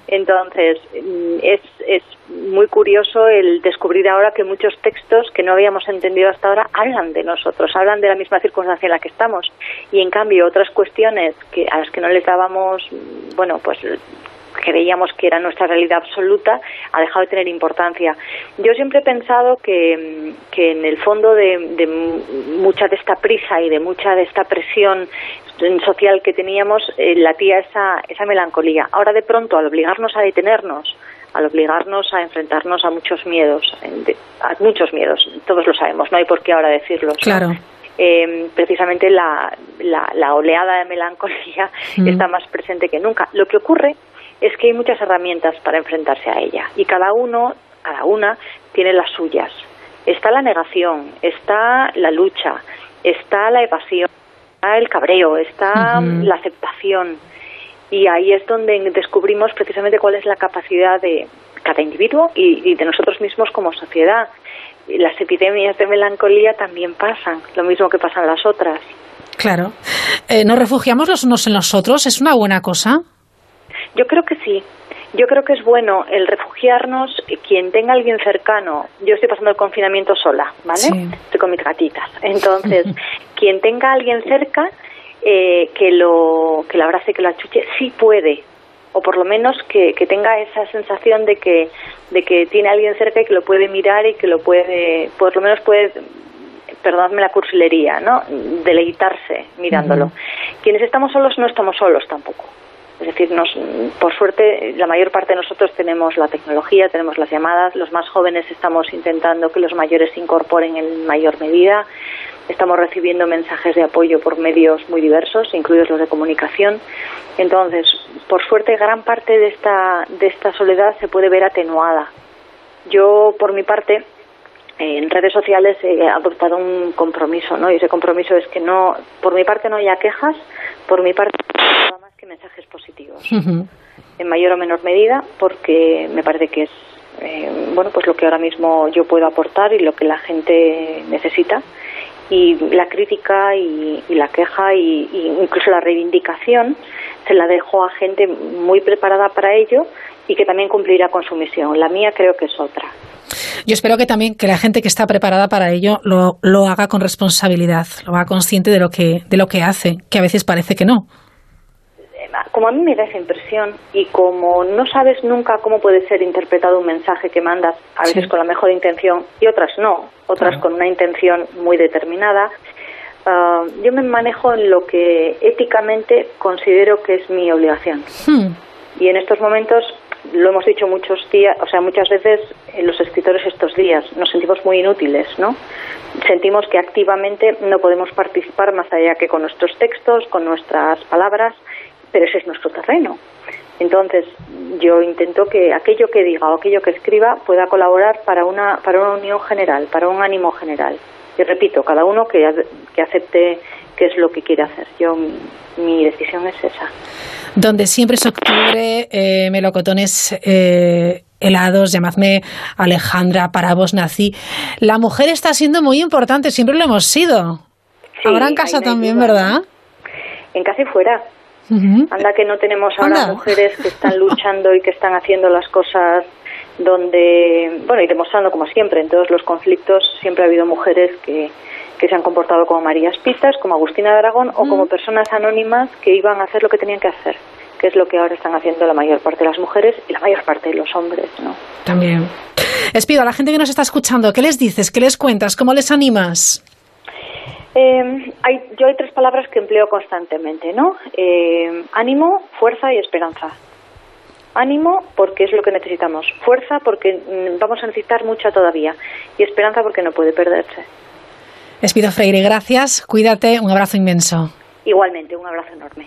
Entonces, mm, es, es muy curioso el descubrir ahora que muchos textos que no habíamos entendido hasta ahora hablan de nosotros, hablan de la misma circunstancia en la que estamos. Y en cambio, otras cuestiones que a las que no les dábamos, mm, bueno, pues creíamos que era nuestra realidad absoluta, ha dejado de tener importancia. Yo siempre he pensado que, que en el fondo de, de mucha de esta prisa y de mucha de esta presión social que teníamos, eh, latía esa, esa melancolía. Ahora de pronto, al obligarnos a detenernos, al obligarnos a enfrentarnos a muchos miedos, a muchos miedos, todos lo sabemos, no hay por qué ahora decirlos. Claro. eh, precisamente la, la, la oleada de melancolía Mm. está más presente que nunca. Lo que ocurre es que hay muchas herramientas para enfrentarse a ella y cada uno, cada una, tiene las suyas. Está la negación, está la lucha, está la evasión, está el cabreo, está la aceptación. Y ahí es donde descubrimos precisamente cuál es la capacidad de cada individuo y, y de nosotros mismos como sociedad. Las epidemias de melancolía también pasan, lo mismo que pasan las otras. Claro. Eh, ¿Nos refugiamos los unos en los otros? ¿Es una buena cosa? Yo creo que sí. Yo creo que es bueno el refugiarnos, quien tenga a alguien cercano. Yo estoy pasando el confinamiento sola, ¿vale? Sí. Estoy con mis gatitas. Entonces, quien tenga a alguien cerca, eh, que lo que la abrace, que la achuche, sí puede. O por lo menos que, que tenga esa sensación de que, de que tiene a alguien cerca y que lo puede mirar y que lo puede, por lo menos puede, perdonadme la cursilería, ¿no? Deleitarse mirándolo. Quienes estamos solos no estamos solos tampoco. Es decir, nos, por suerte, la mayor parte de nosotros tenemos la tecnología, tenemos las llamadas, los más jóvenes estamos intentando que los mayores se incorporen en mayor medida, estamos recibiendo mensajes de apoyo por medios muy diversos, incluidos los de comunicación. Entonces, por suerte, gran parte de esta, de esta soledad se puede ver atenuada. Yo, por mi parte, en redes sociales he adoptado un compromiso, ¿no? Y ese compromiso es que no, por mi parte no haya quejas, por mi parte que mensajes positivos, en mayor o menor medida, porque me parece que es, eh, bueno, pues lo que ahora mismo yo puedo aportar y lo que la gente necesita. Y la crítica y, y la queja y, y incluso la reivindicación se la dejo a gente muy preparada para ello y que también cumplirá con su misión. La mía creo que es otra. Yo espero que también que la gente que está preparada para ello lo, lo haga con responsabilidad, lo haga consciente de lo que de lo que hace, que a veces parece que no. Como a mí me da esa impresión y como no sabes nunca cómo puede ser interpretado un mensaje que mandas, a veces Sí. con la mejor intención y otras no, otras Claro. con una intención muy determinada, ah, yo me manejo en lo que éticamente considero que es mi obligación. Hmm. Y en estos momentos, lo hemos dicho muchos días, o sea, muchas veces eh, los escritores estos días nos sentimos muy inútiles, ¿no? Sentimos que activamente no podemos participar más allá que con nuestros textos, con nuestras palabras, pero ese es nuestro terreno. Entonces, yo intento que aquello que diga o aquello que escriba pueda colaborar para una, para una unión general, para un ánimo general. Y repito, cada uno que, que acepte qué es lo que quiere hacer. Yo, mi decisión es esa. Donde siempre es octubre, eh, melocotones eh, helados, llamadme Alejandra, para vos nací. La mujer está siendo muy importante, siempre lo hemos sido. Sí, Ahora en casa también, ¿verdad? En casa y fuera. Anda que no tenemos ahora mujeres que están luchando y que están haciendo las cosas donde, bueno, y demostrando como siempre, en todos los conflictos siempre ha habido mujeres que, que se han comportado como Marías Pitas, como Agustina de Aragón o como personas anónimas que iban a hacer lo que tenían que hacer, que es lo que ahora están haciendo la mayor parte de las mujeres y la mayor parte de los hombres, ¿no? También. Les pido a la gente que nos está escuchando, ¿qué les dices? ¿Qué les cuentas? ¿Cómo les animas? Eh, hay, yo hay tres palabras que empleo constantemente, ¿no? Eh, ánimo, fuerza y esperanza. Ánimo porque es lo que necesitamos. Fuerza porque mm, vamos a necesitar mucha todavía. Y esperanza porque no puede perderse. Les pido, Freire, gracias, cuídate, un abrazo inmenso. Igualmente, un abrazo enorme.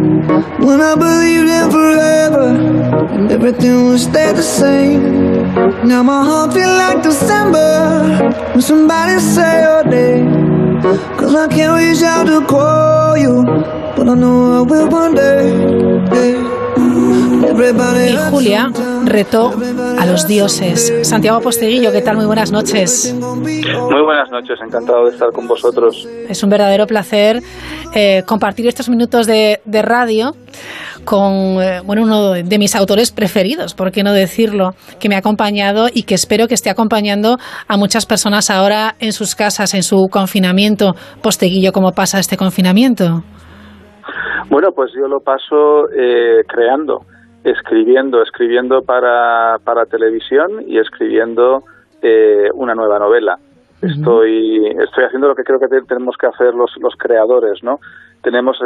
When I believed in forever and everything would stay the same. Now my heart feel like December when somebody say your name. Cause I can't reach out to call you, but I know I will one day. Y Julia retó a los dioses. Santiago Posteguillo, ¿qué tal? Muy buenas noches. Muy buenas noches, encantado de estar con vosotros. Es un verdadero placer eh, compartir estos minutos de, de radio con eh, bueno, uno de mis autores preferidos, por qué no decirlo, que me ha acompañado y que espero que esté acompañando a muchas personas ahora en sus casas, en su confinamiento. Posteguillo, ¿cómo pasa este confinamiento? Bueno, pues yo lo paso eh, creando, escribiendo, escribiendo para, para televisión y escribiendo eh, una nueva novela. Estoy, estoy haciendo lo que creo que te- tenemos que hacer los, los creadores, ¿no? Tenemos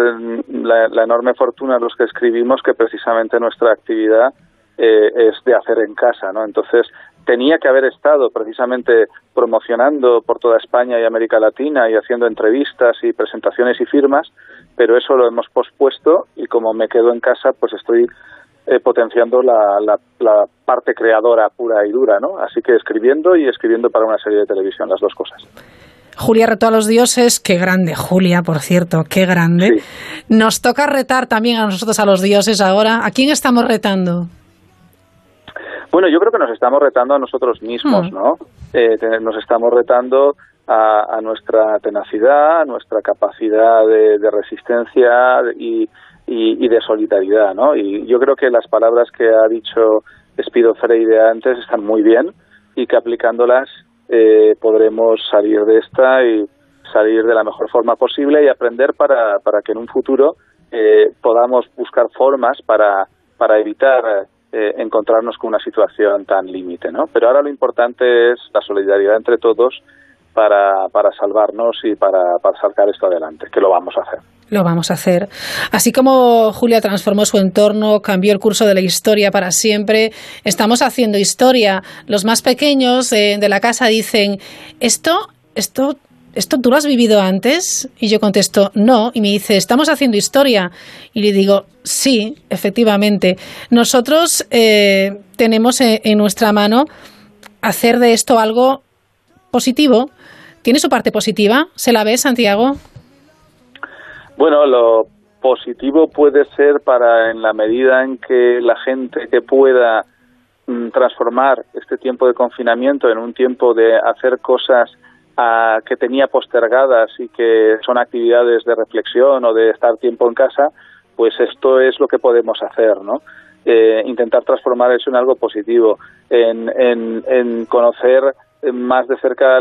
la, la enorme fortuna los que escribimos que precisamente nuestra actividad eh, es de hacer en casa, ¿no? Entonces tenía que haber estado precisamente promocionando por toda España y América Latina y haciendo entrevistas y presentaciones y firmas, pero eso lo hemos pospuesto y como me quedo en casa, pues estoy eh, potenciando la, la, la parte creadora pura y dura, ¿no? Así que escribiendo y escribiendo para una serie de televisión, las dos cosas. Julia retó a los dioses, qué grande Julia, por cierto, qué grande. Nos toca retar también a nosotros a los dioses ahora. ¿A quién estamos retando? Bueno, yo creo que nos estamos retando a nosotros mismos, Hmm. ¿no? Eh, nos estamos retando a, a nuestra tenacidad, a nuestra capacidad de, resistencia y de solidaridad, ¿no? Y yo creo que las palabras que ha dicho Espido Freire antes están muy bien y que aplicándolas eh, podremos salir de esta y salir de la mejor forma posible y aprender para, para que en un futuro eh, podamos buscar formas para, para evitar eh, encontrarnos con una situación tan límite, ¿no? Pero ahora lo importante es la solidaridad entre todos para, salvarnos y para, para sacar esto adelante, que lo vamos a hacer. Lo vamos a hacer. Así como Julia transformó su entorno, cambió el curso de la historia para siempre, estamos haciendo historia. Los más pequeños eh, de la casa dicen, ¿esto, esto, esto tú lo has vivido antes? Y yo contesto, no. Y me dice, estamos haciendo historia. Y le digo, sí, efectivamente. Nosotros eh, tenemos eh, en nuestra mano hacer de esto algo positivo. ¿Tiene su parte positiva? ¿Se la ve, Santiago? Bueno, lo positivo puede ser para en la medida en que la gente que pueda mm, transformar este tiempo de confinamiento en un tiempo de hacer cosas ah, que tenía postergadas y que son actividades de reflexión o de estar tiempo en casa, pues esto es lo que podemos hacer, ¿no? Eh, intentar transformar eso en algo positivo, en, en, en conocer más de cerca,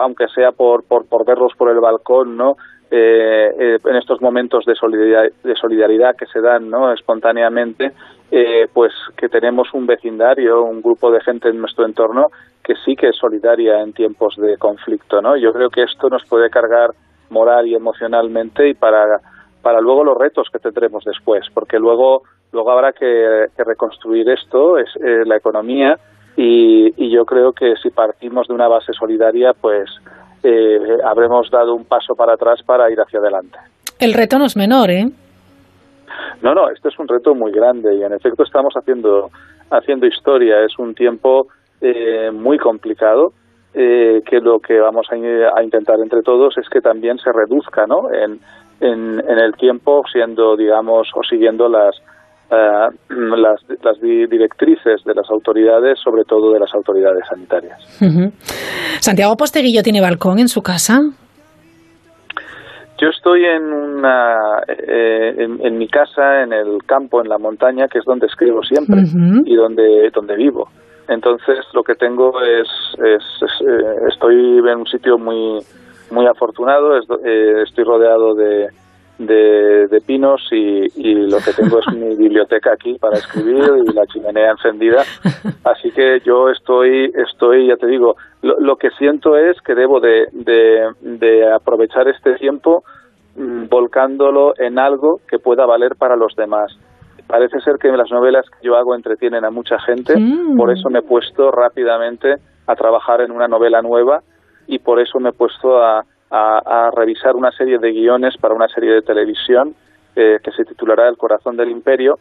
aunque sea por, por, por verlos por el balcón, ¿no? Eh, eh, en estos momentos de solidaridad, de solidaridad que se dan ¿no? espontáneamente, eh, pues que tenemos un vecindario, un grupo de gente en nuestro entorno que sí que es solidaria en tiempos de conflicto. ¿no? Yo creo que esto nos puede cargar moral y emocionalmente y para, para luego los retos que tendremos después, porque luego, luego habrá que, que reconstruir esto, es eh, la economía, y, y yo creo que si partimos de una base solidaria, pues eh, habremos dado un paso para atrás para ir hacia adelante. El reto no es menor, ¿eh? No, no, este es un reto muy grande y en efecto estamos haciendo, haciendo historia. Es un tiempo eh, muy complicado eh, que lo que vamos a, a intentar entre todos es que también se reduzca ¿no? en, en, en el tiempo siendo, digamos, o siguiendo las, eh, las, las di- directrices de las autoridades, sobre todo de las autoridades sanitarias. Santiago Posteguillo tiene balcón en su casa. Yo estoy en una eh, en, en mi casa, en el campo, en la montaña, que es donde escribo siempre y donde donde vivo. Entonces lo que tengo es, es, es, eh, estoy en un sitio muy muy afortunado. es eh, estoy rodeado de, de, de pinos y, y lo que tengo es mi biblioteca aquí para escribir y la chimenea encendida. Así que yo estoy, estoy ya te digo, lo, lo que siento es que debo de, de, de aprovechar este tiempo mm, volcándolo en algo que pueda valer para los demás. Parece ser que las novelas que yo hago entretienen a mucha gente, Mm. por eso me he puesto rápidamente a trabajar en una novela nueva y por eso me he puesto a, a- a revisar una serie de guiones para una serie de televisión eh, que se titulará El corazón del imperio,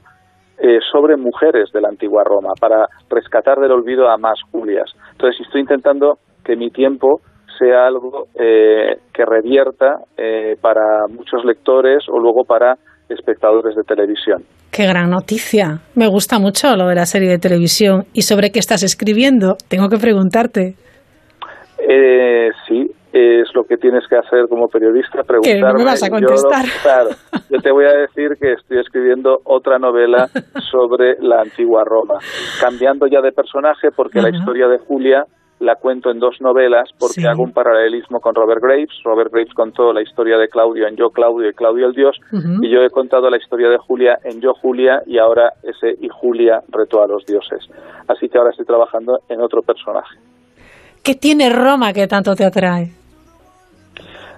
eh, sobre mujeres de la antigua Roma, para rescatar del olvido a más Julias. Entonces estoy intentando que mi tiempo sea algo eh, que revierta eh, para muchos lectores o luego para espectadores de televisión. Qué gran noticia. Me gusta mucho lo de la serie de televisión. ¿Y sobre qué estás escribiendo? Tengo que preguntarte. Eh, sí, es lo que tienes que hacer como periodista, preguntarme. Que no me vas a Yo, contestar. claro, yo te voy a decir que estoy escribiendo otra novela sobre la antigua Roma, cambiando ya de personaje porque la historia de Julia la cuento en dos novelas porque Sí. hago un paralelismo con Robert Graves. Robert Graves contó la historia de Claudio en Yo Claudio y Claudio el Dios y yo he contado la historia de Julia en Yo Julia y ahora ese y Julia retó a los dioses. Así que ahora estoy trabajando en otro personaje. ¿Qué tiene Roma que tanto te atrae?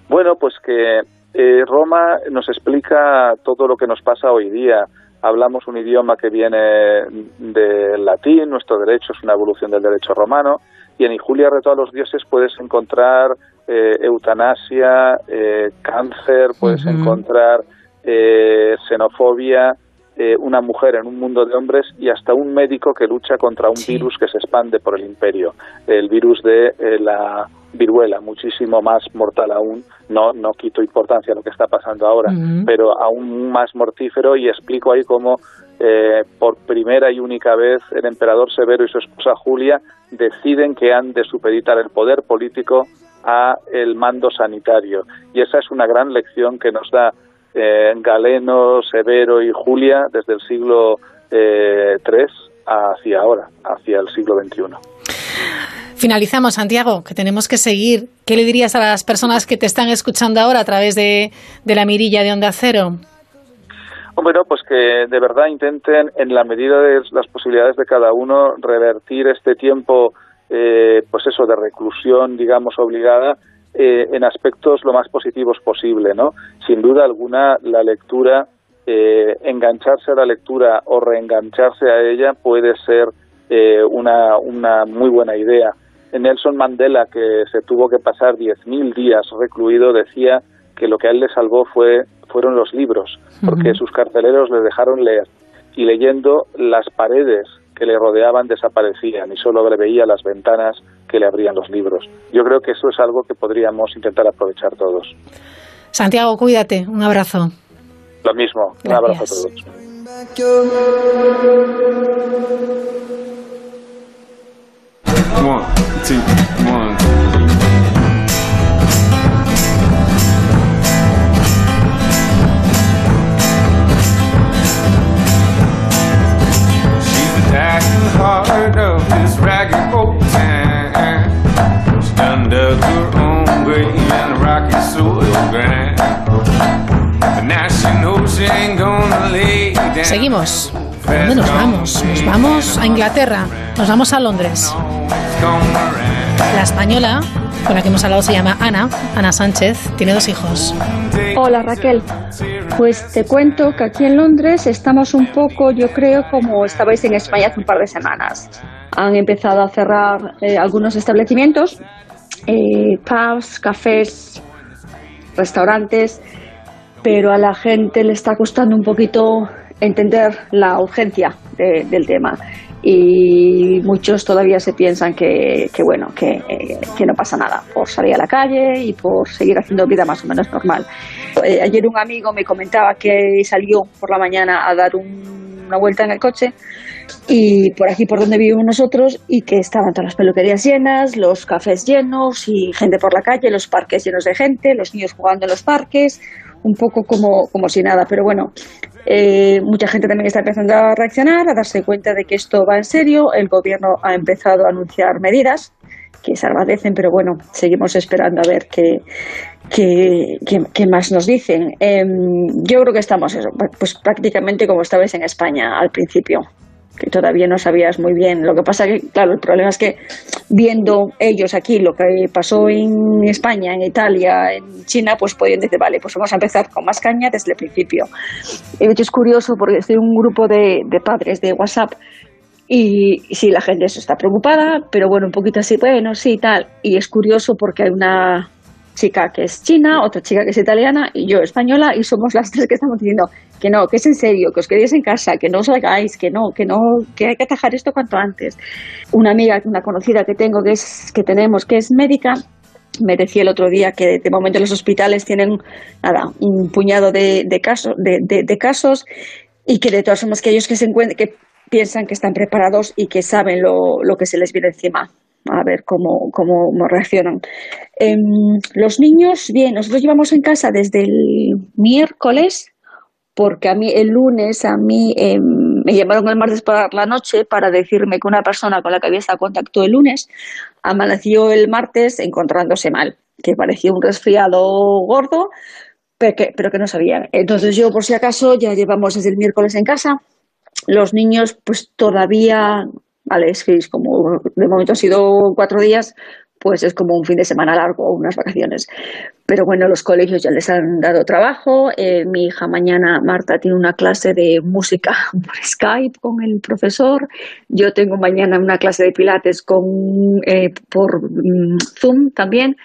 Bueno, pues que eh, Roma nos explica todo lo que nos pasa hoy día. Hablamos un idioma que viene del latín, nuestro derecho es una evolución del derecho romano, y en Julia Reto a los Dioses puedes encontrar eh, eutanasia, eh, cáncer, puedes encontrar xenofobia, eh, una mujer en un mundo de hombres y hasta un médico que lucha contra un virus que se expande por el imperio, el virus de eh, la viruela, muchísimo más mortal aún. No, no quito importancia a lo que está pasando ahora, pero aún más mortífero y explico ahí cómo eh, por primera y única vez el emperador Severo y su esposa Julia deciden que han de supeditar el poder político a el mando sanitario. Y esa es una gran lección que nos da eh, Galeno, Severo y Julia desde el siglo eh, III hacia ahora, hacia el siglo XXI. Finalizamos, Santiago, que tenemos que seguir. ¿Qué le dirías a las personas que te están escuchando ahora a través de, de la mirilla de Onda Cero? Bueno, pues que de verdad intenten, en la medida de las posibilidades de cada uno, revertir este tiempo, eh, pues eso, de reclusión, digamos, obligada, eh, en aspectos lo más positivos posible, ¿no? Sin duda alguna, la lectura, eh, engancharse a la lectura o reengancharse a ella puede ser eh, una, una muy buena idea. Nelson Mandela, que se tuvo que pasar 10.000 días recluido, decía que lo que a él le salvó fue fueron los libros, porque sus carceleros le dejaron leer y leyendo las paredes que le rodeaban desaparecían y solo le veía las ventanas que le abrían los libros. Yo creo que eso es algo que podríamos intentar aprovechar todos. Santiago, cuídate. Un abrazo. Lo mismo, un abrazo a todos. One, two, one. She's the dying heart of this ragged old town. She done dug her own grave in the rocky soil ground. But now she knows she ain't gonna lay down. Seguimos. ¿A dónde nos vamos? Nos vamos a Inglaterra. Nos vamos a Londres. La española con la que hemos hablado se llama Ana, Ana Sánchez. Tiene dos hijos. Hola Raquel, pues te cuento que aquí en Londres estamos un poco, yo creo, como estabais en España hace un par de semanas. Han empezado a cerrar eh, algunos establecimientos, eh, pubs, cafés, restaurantes, pero a la gente le está costando un poquito entender la urgencia de- del tema y muchos todavía se piensan que, que bueno que, eh, que no pasa nada por salir a la calle y por seguir haciendo vida más o menos normal. Eh, ayer un amigo me comentaba que salió por la mañana a dar un- una vuelta en el coche y por aquí por donde vivimos nosotros y que estaban todas las peluquerías llenas, los cafés llenos y gente por la calle, los parques llenos de gente, los niños jugando en los parques, un poco como, como si nada, pero bueno, eh, mucha gente también está empezando a reaccionar, a darse cuenta de que esto va en serio, el gobierno ha empezado a anunciar medidas que se agradecen, pero bueno, seguimos esperando a ver qué, qué, qué- qué más nos dicen. Em, yo creo que estamos eso, pues prácticamente como estabais en España al principio. Que todavía no sabías muy bien. Lo que pasa que, claro, el problema es que viendo ellos aquí lo que pasó en España, en Italia, en China, pues podían decir, vale, pues vamos a empezar con más caña desde el principio. De hecho es curioso porque estoy en un grupo de, de padres de WhatsApp y sí, la gente está preocupada, pero bueno, un poquito así, bueno, sí, tal. Y es curioso porque hay una chica que es china, otra chica que es italiana y yo española y somos las tres que estamos diciendo que no, que es en serio, que os quedéis en casa, que no os salgáis, que no, que no, que hay que atajar esto cuanto antes. Una amiga, una conocida que tengo, que es, que tenemos, que es médica, me decía el otro día que de momento los hospitales tienen nada, un puñado de, de casos, de, de, casos y que de todas formas que ellos que se encuentren, que piensan que están preparados y que saben lo, lo que se les viene encima a ver cómo, cómo reaccionan. Em, los niños, bien, nosotros llevamos en casa desde el miércoles, porque a mí el lunes, a mí em, me llamaron el martes por la noche para decirme que una persona con la que había estado en contacto el lunes amaneció el martes encontrándose mal, que parecía un resfriado gordo, pero que, pero que no sabía. Entonces yo, por si acaso, ya llevamos desde el miércoles en casa. Los niños, pues todavía Como de momento ha sido cuatro días, pues es como un fin de semana largo, unas vacaciones. Pero bueno, los colegios ya les han dado trabajo. Eh, mi hija mañana, Marta, tiene una clase de música por Skype con el profesor. Yo tengo mañana una clase de pilates con, eh, por mm, Zoom también.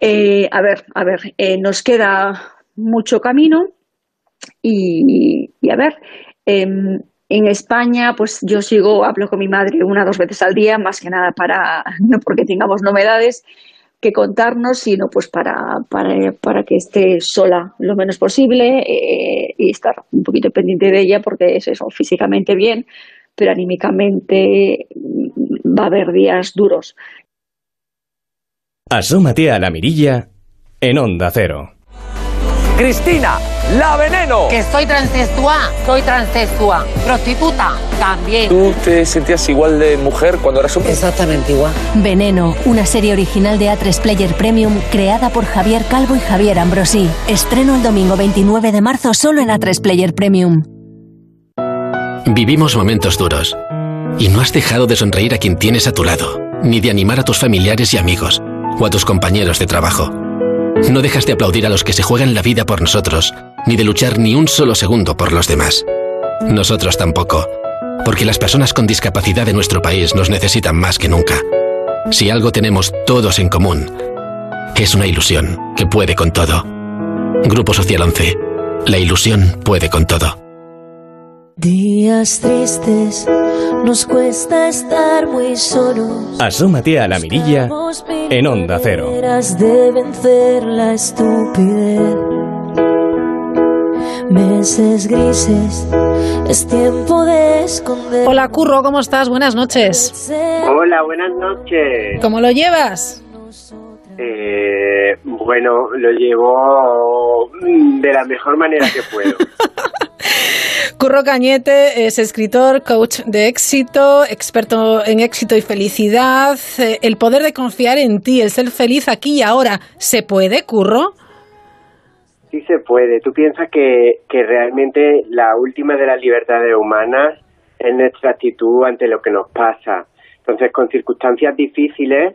Eh, a ver, a ver, nos queda mucho camino y, y a ver, em, en España, pues yo sigo, hablo con mi madre una o dos veces al día, más que nada para, no porque tengamos novedades que contarnos, sino pues para, para, para que esté sola lo menos posible eh, y estar un poquito pendiente de ella, porque es eso, físicamente bien, pero anímicamente mm, va a haber días duros. Asómate a la mirilla en Onda Cero. Cristina, la veneno. Que soy transexual, soy transexual. Prostituta, también. ¿Tú te sentías igual de mujer cuando eras hombre? Exactamente igual. Veneno, una serie original de A3 Player Premium creada por Javier Calvo y Javier Ambrosí. Estreno el domingo 29 de marzo solo en A3 Player Premium. Vivimos momentos duros. Y no has dejado de sonreír a quien tienes a tu lado, ni de animar a tus familiares y amigos, o a tus compañeros de trabajo. No dejas de aplaudir a los que se juegan la vida por nosotros, ni de luchar ni un solo segundo por los demás. Nosotros tampoco, porque las personas con discapacidad de nuestro país nos necesitan más que nunca. Si algo tenemos todos en común, es una ilusión que puede con todo. Grupo Social 11. La ilusión puede con todo. Días tristes, nos cuesta estar muy solos. Asómate a la mirilla en Onda Cero. de vencer la estupidez. Meses grises, es tiempo de esconder. Hola Curro, ¿cómo estás? Buenas noches. Hola, buenas noches. ¿Cómo lo llevas? Eh, bueno, lo llevo de la mejor manera que puedo. Curro Cañete es escritor, coach de éxito, experto en éxito y felicidad. Eh, el poder de confiar en ti, el ser feliz aquí y ahora, ¿se puede, Curro? Sí se puede. Tú piensas que, que realmente la última de las libertades humanas es nuestra actitud ante lo que nos pasa. Entonces, con circunstancias difíciles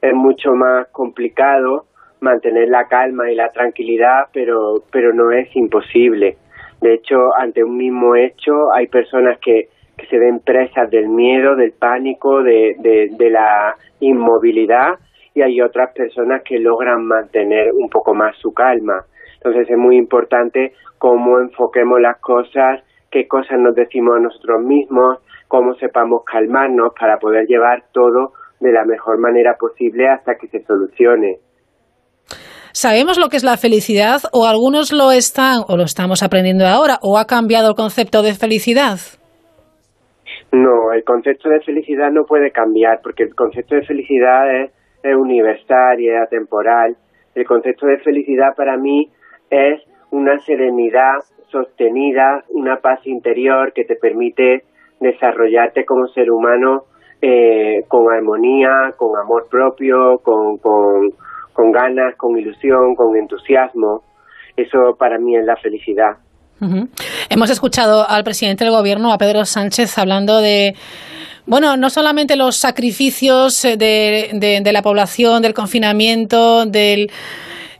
es mucho más complicado mantener la calma y la tranquilidad, pero, pero no es imposible. De hecho, ante un mismo hecho hay personas que, que se ven presas del miedo, del pánico, de, de, de la inmovilidad y hay otras personas que logran mantener un poco más su calma. Entonces es muy importante cómo enfoquemos las cosas, qué cosas nos decimos a nosotros mismos, cómo sepamos calmarnos para poder llevar todo de la mejor manera posible hasta que se solucione. ¿Sabemos lo que es la felicidad o algunos lo están o lo estamos aprendiendo ahora o ha cambiado el concepto de felicidad? No, el concepto de felicidad no puede cambiar porque el concepto de felicidad es, universal y es atemporal. El concepto de felicidad para mí es una serenidad sostenida, una paz interior que te permite desarrollarte como ser humano eh, con armonía, con amor propio, con, con, con ganas, con ilusión, con entusiasmo. Eso para mí es la felicidad. Hemos escuchado al presidente del gobierno, a Pedro Sánchez, hablando de, bueno, no solamente los sacrificios eh, de, de- de la población, del confinamiento, del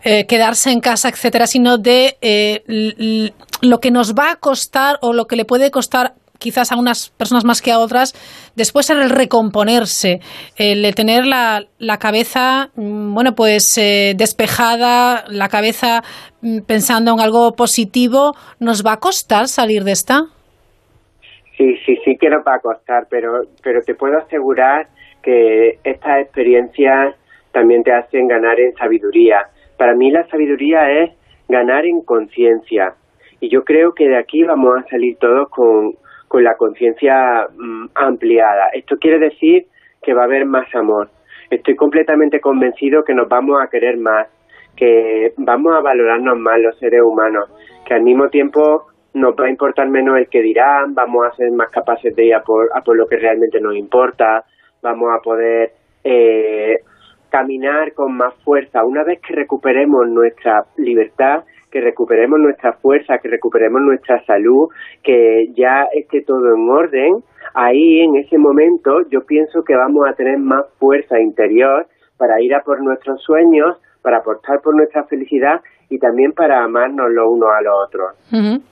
eh, quedarse en casa, etcétera, sino de eh, lo que nos va a costar o lo que le puede costar quizás a unas personas más que a otras, después en el recomponerse, el tener la, la cabeza, mm, bueno, pues eh, despejada, la cabeza mm, pensando en algo positivo, ¿nos va a costar salir de esta? Sí, sí, sí que nos va a costar, pero, pero te puedo asegurar que estas experiencias también te hacen ganar en sabiduría. Para mí la sabiduría es ganar en conciencia. Y yo creo que de aquí vamos a salir todos con, con la conciencia mm, ampliada. Esto quiere decir que va a haber más amor. Estoy completamente convencido que nos vamos a querer más, que vamos a valorarnos más los seres humanos, que al mismo tiempo nos va a importar menos el que dirán, vamos a ser más capaces de ir a por, a por lo que realmente nos importa, vamos a poder eh, caminar con más fuerza. Una vez que recuperemos nuestra libertad, que recuperemos nuestra fuerza, que recuperemos nuestra salud, que ya esté todo en orden, ahí en ese momento yo pienso que vamos a tener más fuerza interior para ir a por nuestros sueños, para apostar por nuestra felicidad y también para amarnos los unos a los otros.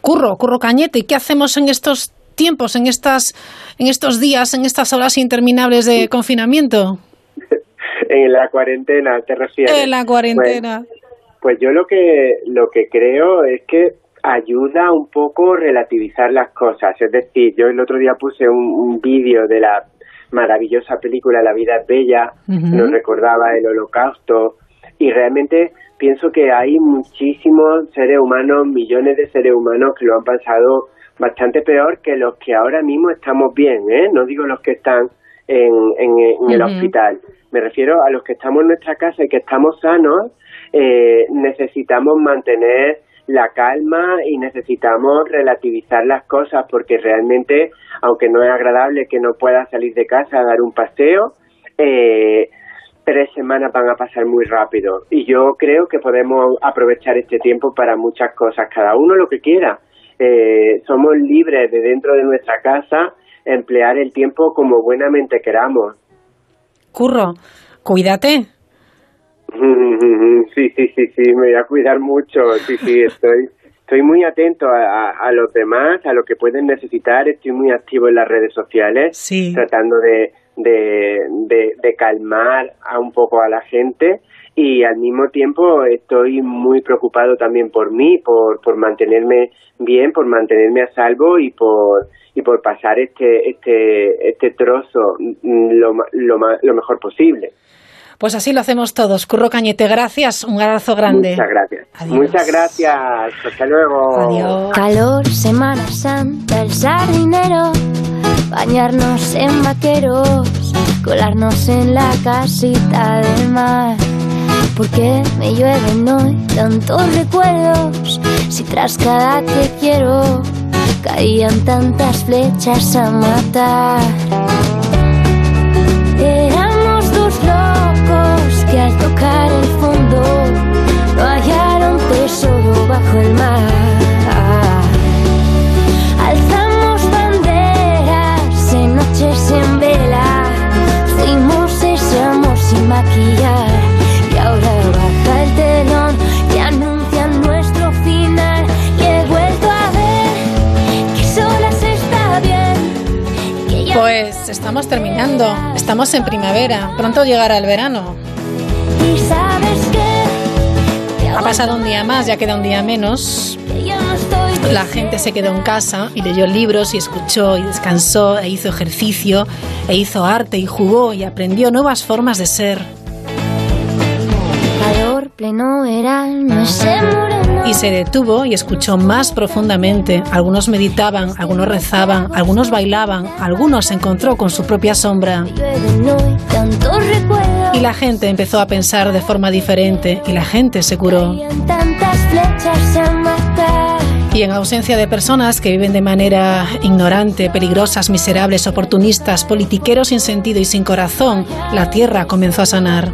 Curro, Curro Cañete, ¿y qué hacemos en estos tiempos, en estas, en estos días, en estas horas interminables de confinamiento? En la cuarentena, ¿te refieres? En la cuarentena. Pues, pues yo lo que, lo que creo es que ayuda un poco relativizar las cosas. Es decir, yo el otro día puse un, un vídeo de la maravillosa película La vida es bella, nos recordaba el holocausto y realmente pienso que hay muchísimos seres humanos, millones de seres humanos que lo han pasado bastante peor que los que ahora mismo estamos bien, ¿eh? No digo los que están en, en, en el hospital. Me refiero a los que estamos en nuestra casa y que estamos sanos, eh, necesitamos mantener la calma y necesitamos relativizar las cosas porque realmente, aunque no es agradable que no puedas salir de casa a dar un paseo, eh, tres semanas van a pasar muy rápido y yo creo que podemos aprovechar este tiempo para muchas cosas, cada uno lo que quiera. Eh, somos libres de dentro de nuestra casa emplear el tiempo como buenamente queramos. Curro, cuídate. Sí, sí, sí, sí, me voy a cuidar mucho. Sí, sí, estoy, estoy muy atento a, a- a los demás, a lo que pueden necesitar. Estoy muy activo en las redes sociales, tratando de, de, de, de calmar a un poco a la gente. Y al mismo tiempo estoy muy preocupado también por mí, por, por mantenerme bien, por mantenerme a salvo y por y por pasar este este este trozo lo, lo, lo mejor posible. Pues así lo hacemos todos. Curro Cañete, gracias. Un abrazo grande. Muchas gracias. Muchas gracias. Hasta luego. Calor, Semana Santa, el sardinero, bañarnos en vaqueros, colarnos en la casita del mar. ¿Por qué me llueven hoy tantos recuerdos? Si tras cada te quiero caían tantas flechas a matar. Tocar el fondo no hallaron tesoro bajo el mar. Alzamos banderas en noches en vela, sin maquillar y ahora baja el telón que anuncia nuestro final. Pues estamos terminando. Estamos en primavera. Pronto llegará el verano. Y sabes que Ha pasado un día más, ya queda un día menos. no La gente se quedó en casa y leyó libros y escuchó y descansó e hizo ejercicio e hizo arte y jugó y aprendió nuevas formas de ser. calor pleno ese moreno Y se detuvo y escuchó más profundamente. Algunos meditaban, algunos rezaban, algunos bailaban, algunos se encontró con su propia sombra. Y la gente empezó a pensar de forma diferente y la gente se curó. Y en ausencia de personas que viven de manera ignorante, peligrosas, miserables, oportunistas, politiqueros sin sentido y sin corazón, la tierra comenzó a sanar.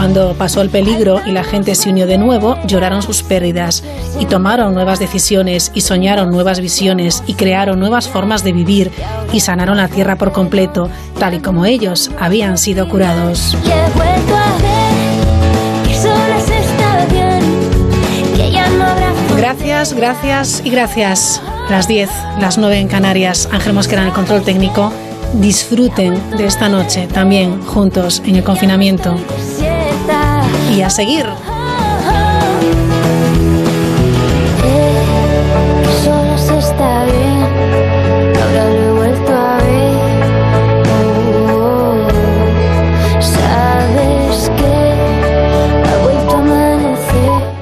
Cuando pasó el peligro y la gente se unió de nuevo, lloraron sus pérdidas y tomaron nuevas decisiones y soñaron nuevas visiones y crearon nuevas formas de vivir y sanaron la tierra por completo, tal y como ellos habían sido curados. Gracias, gracias y gracias. Las 10, las 9 en Canarias. Ángel Mosquera en el control técnico. Disfruten de esta noche también juntos en el confinamiento y a seguir.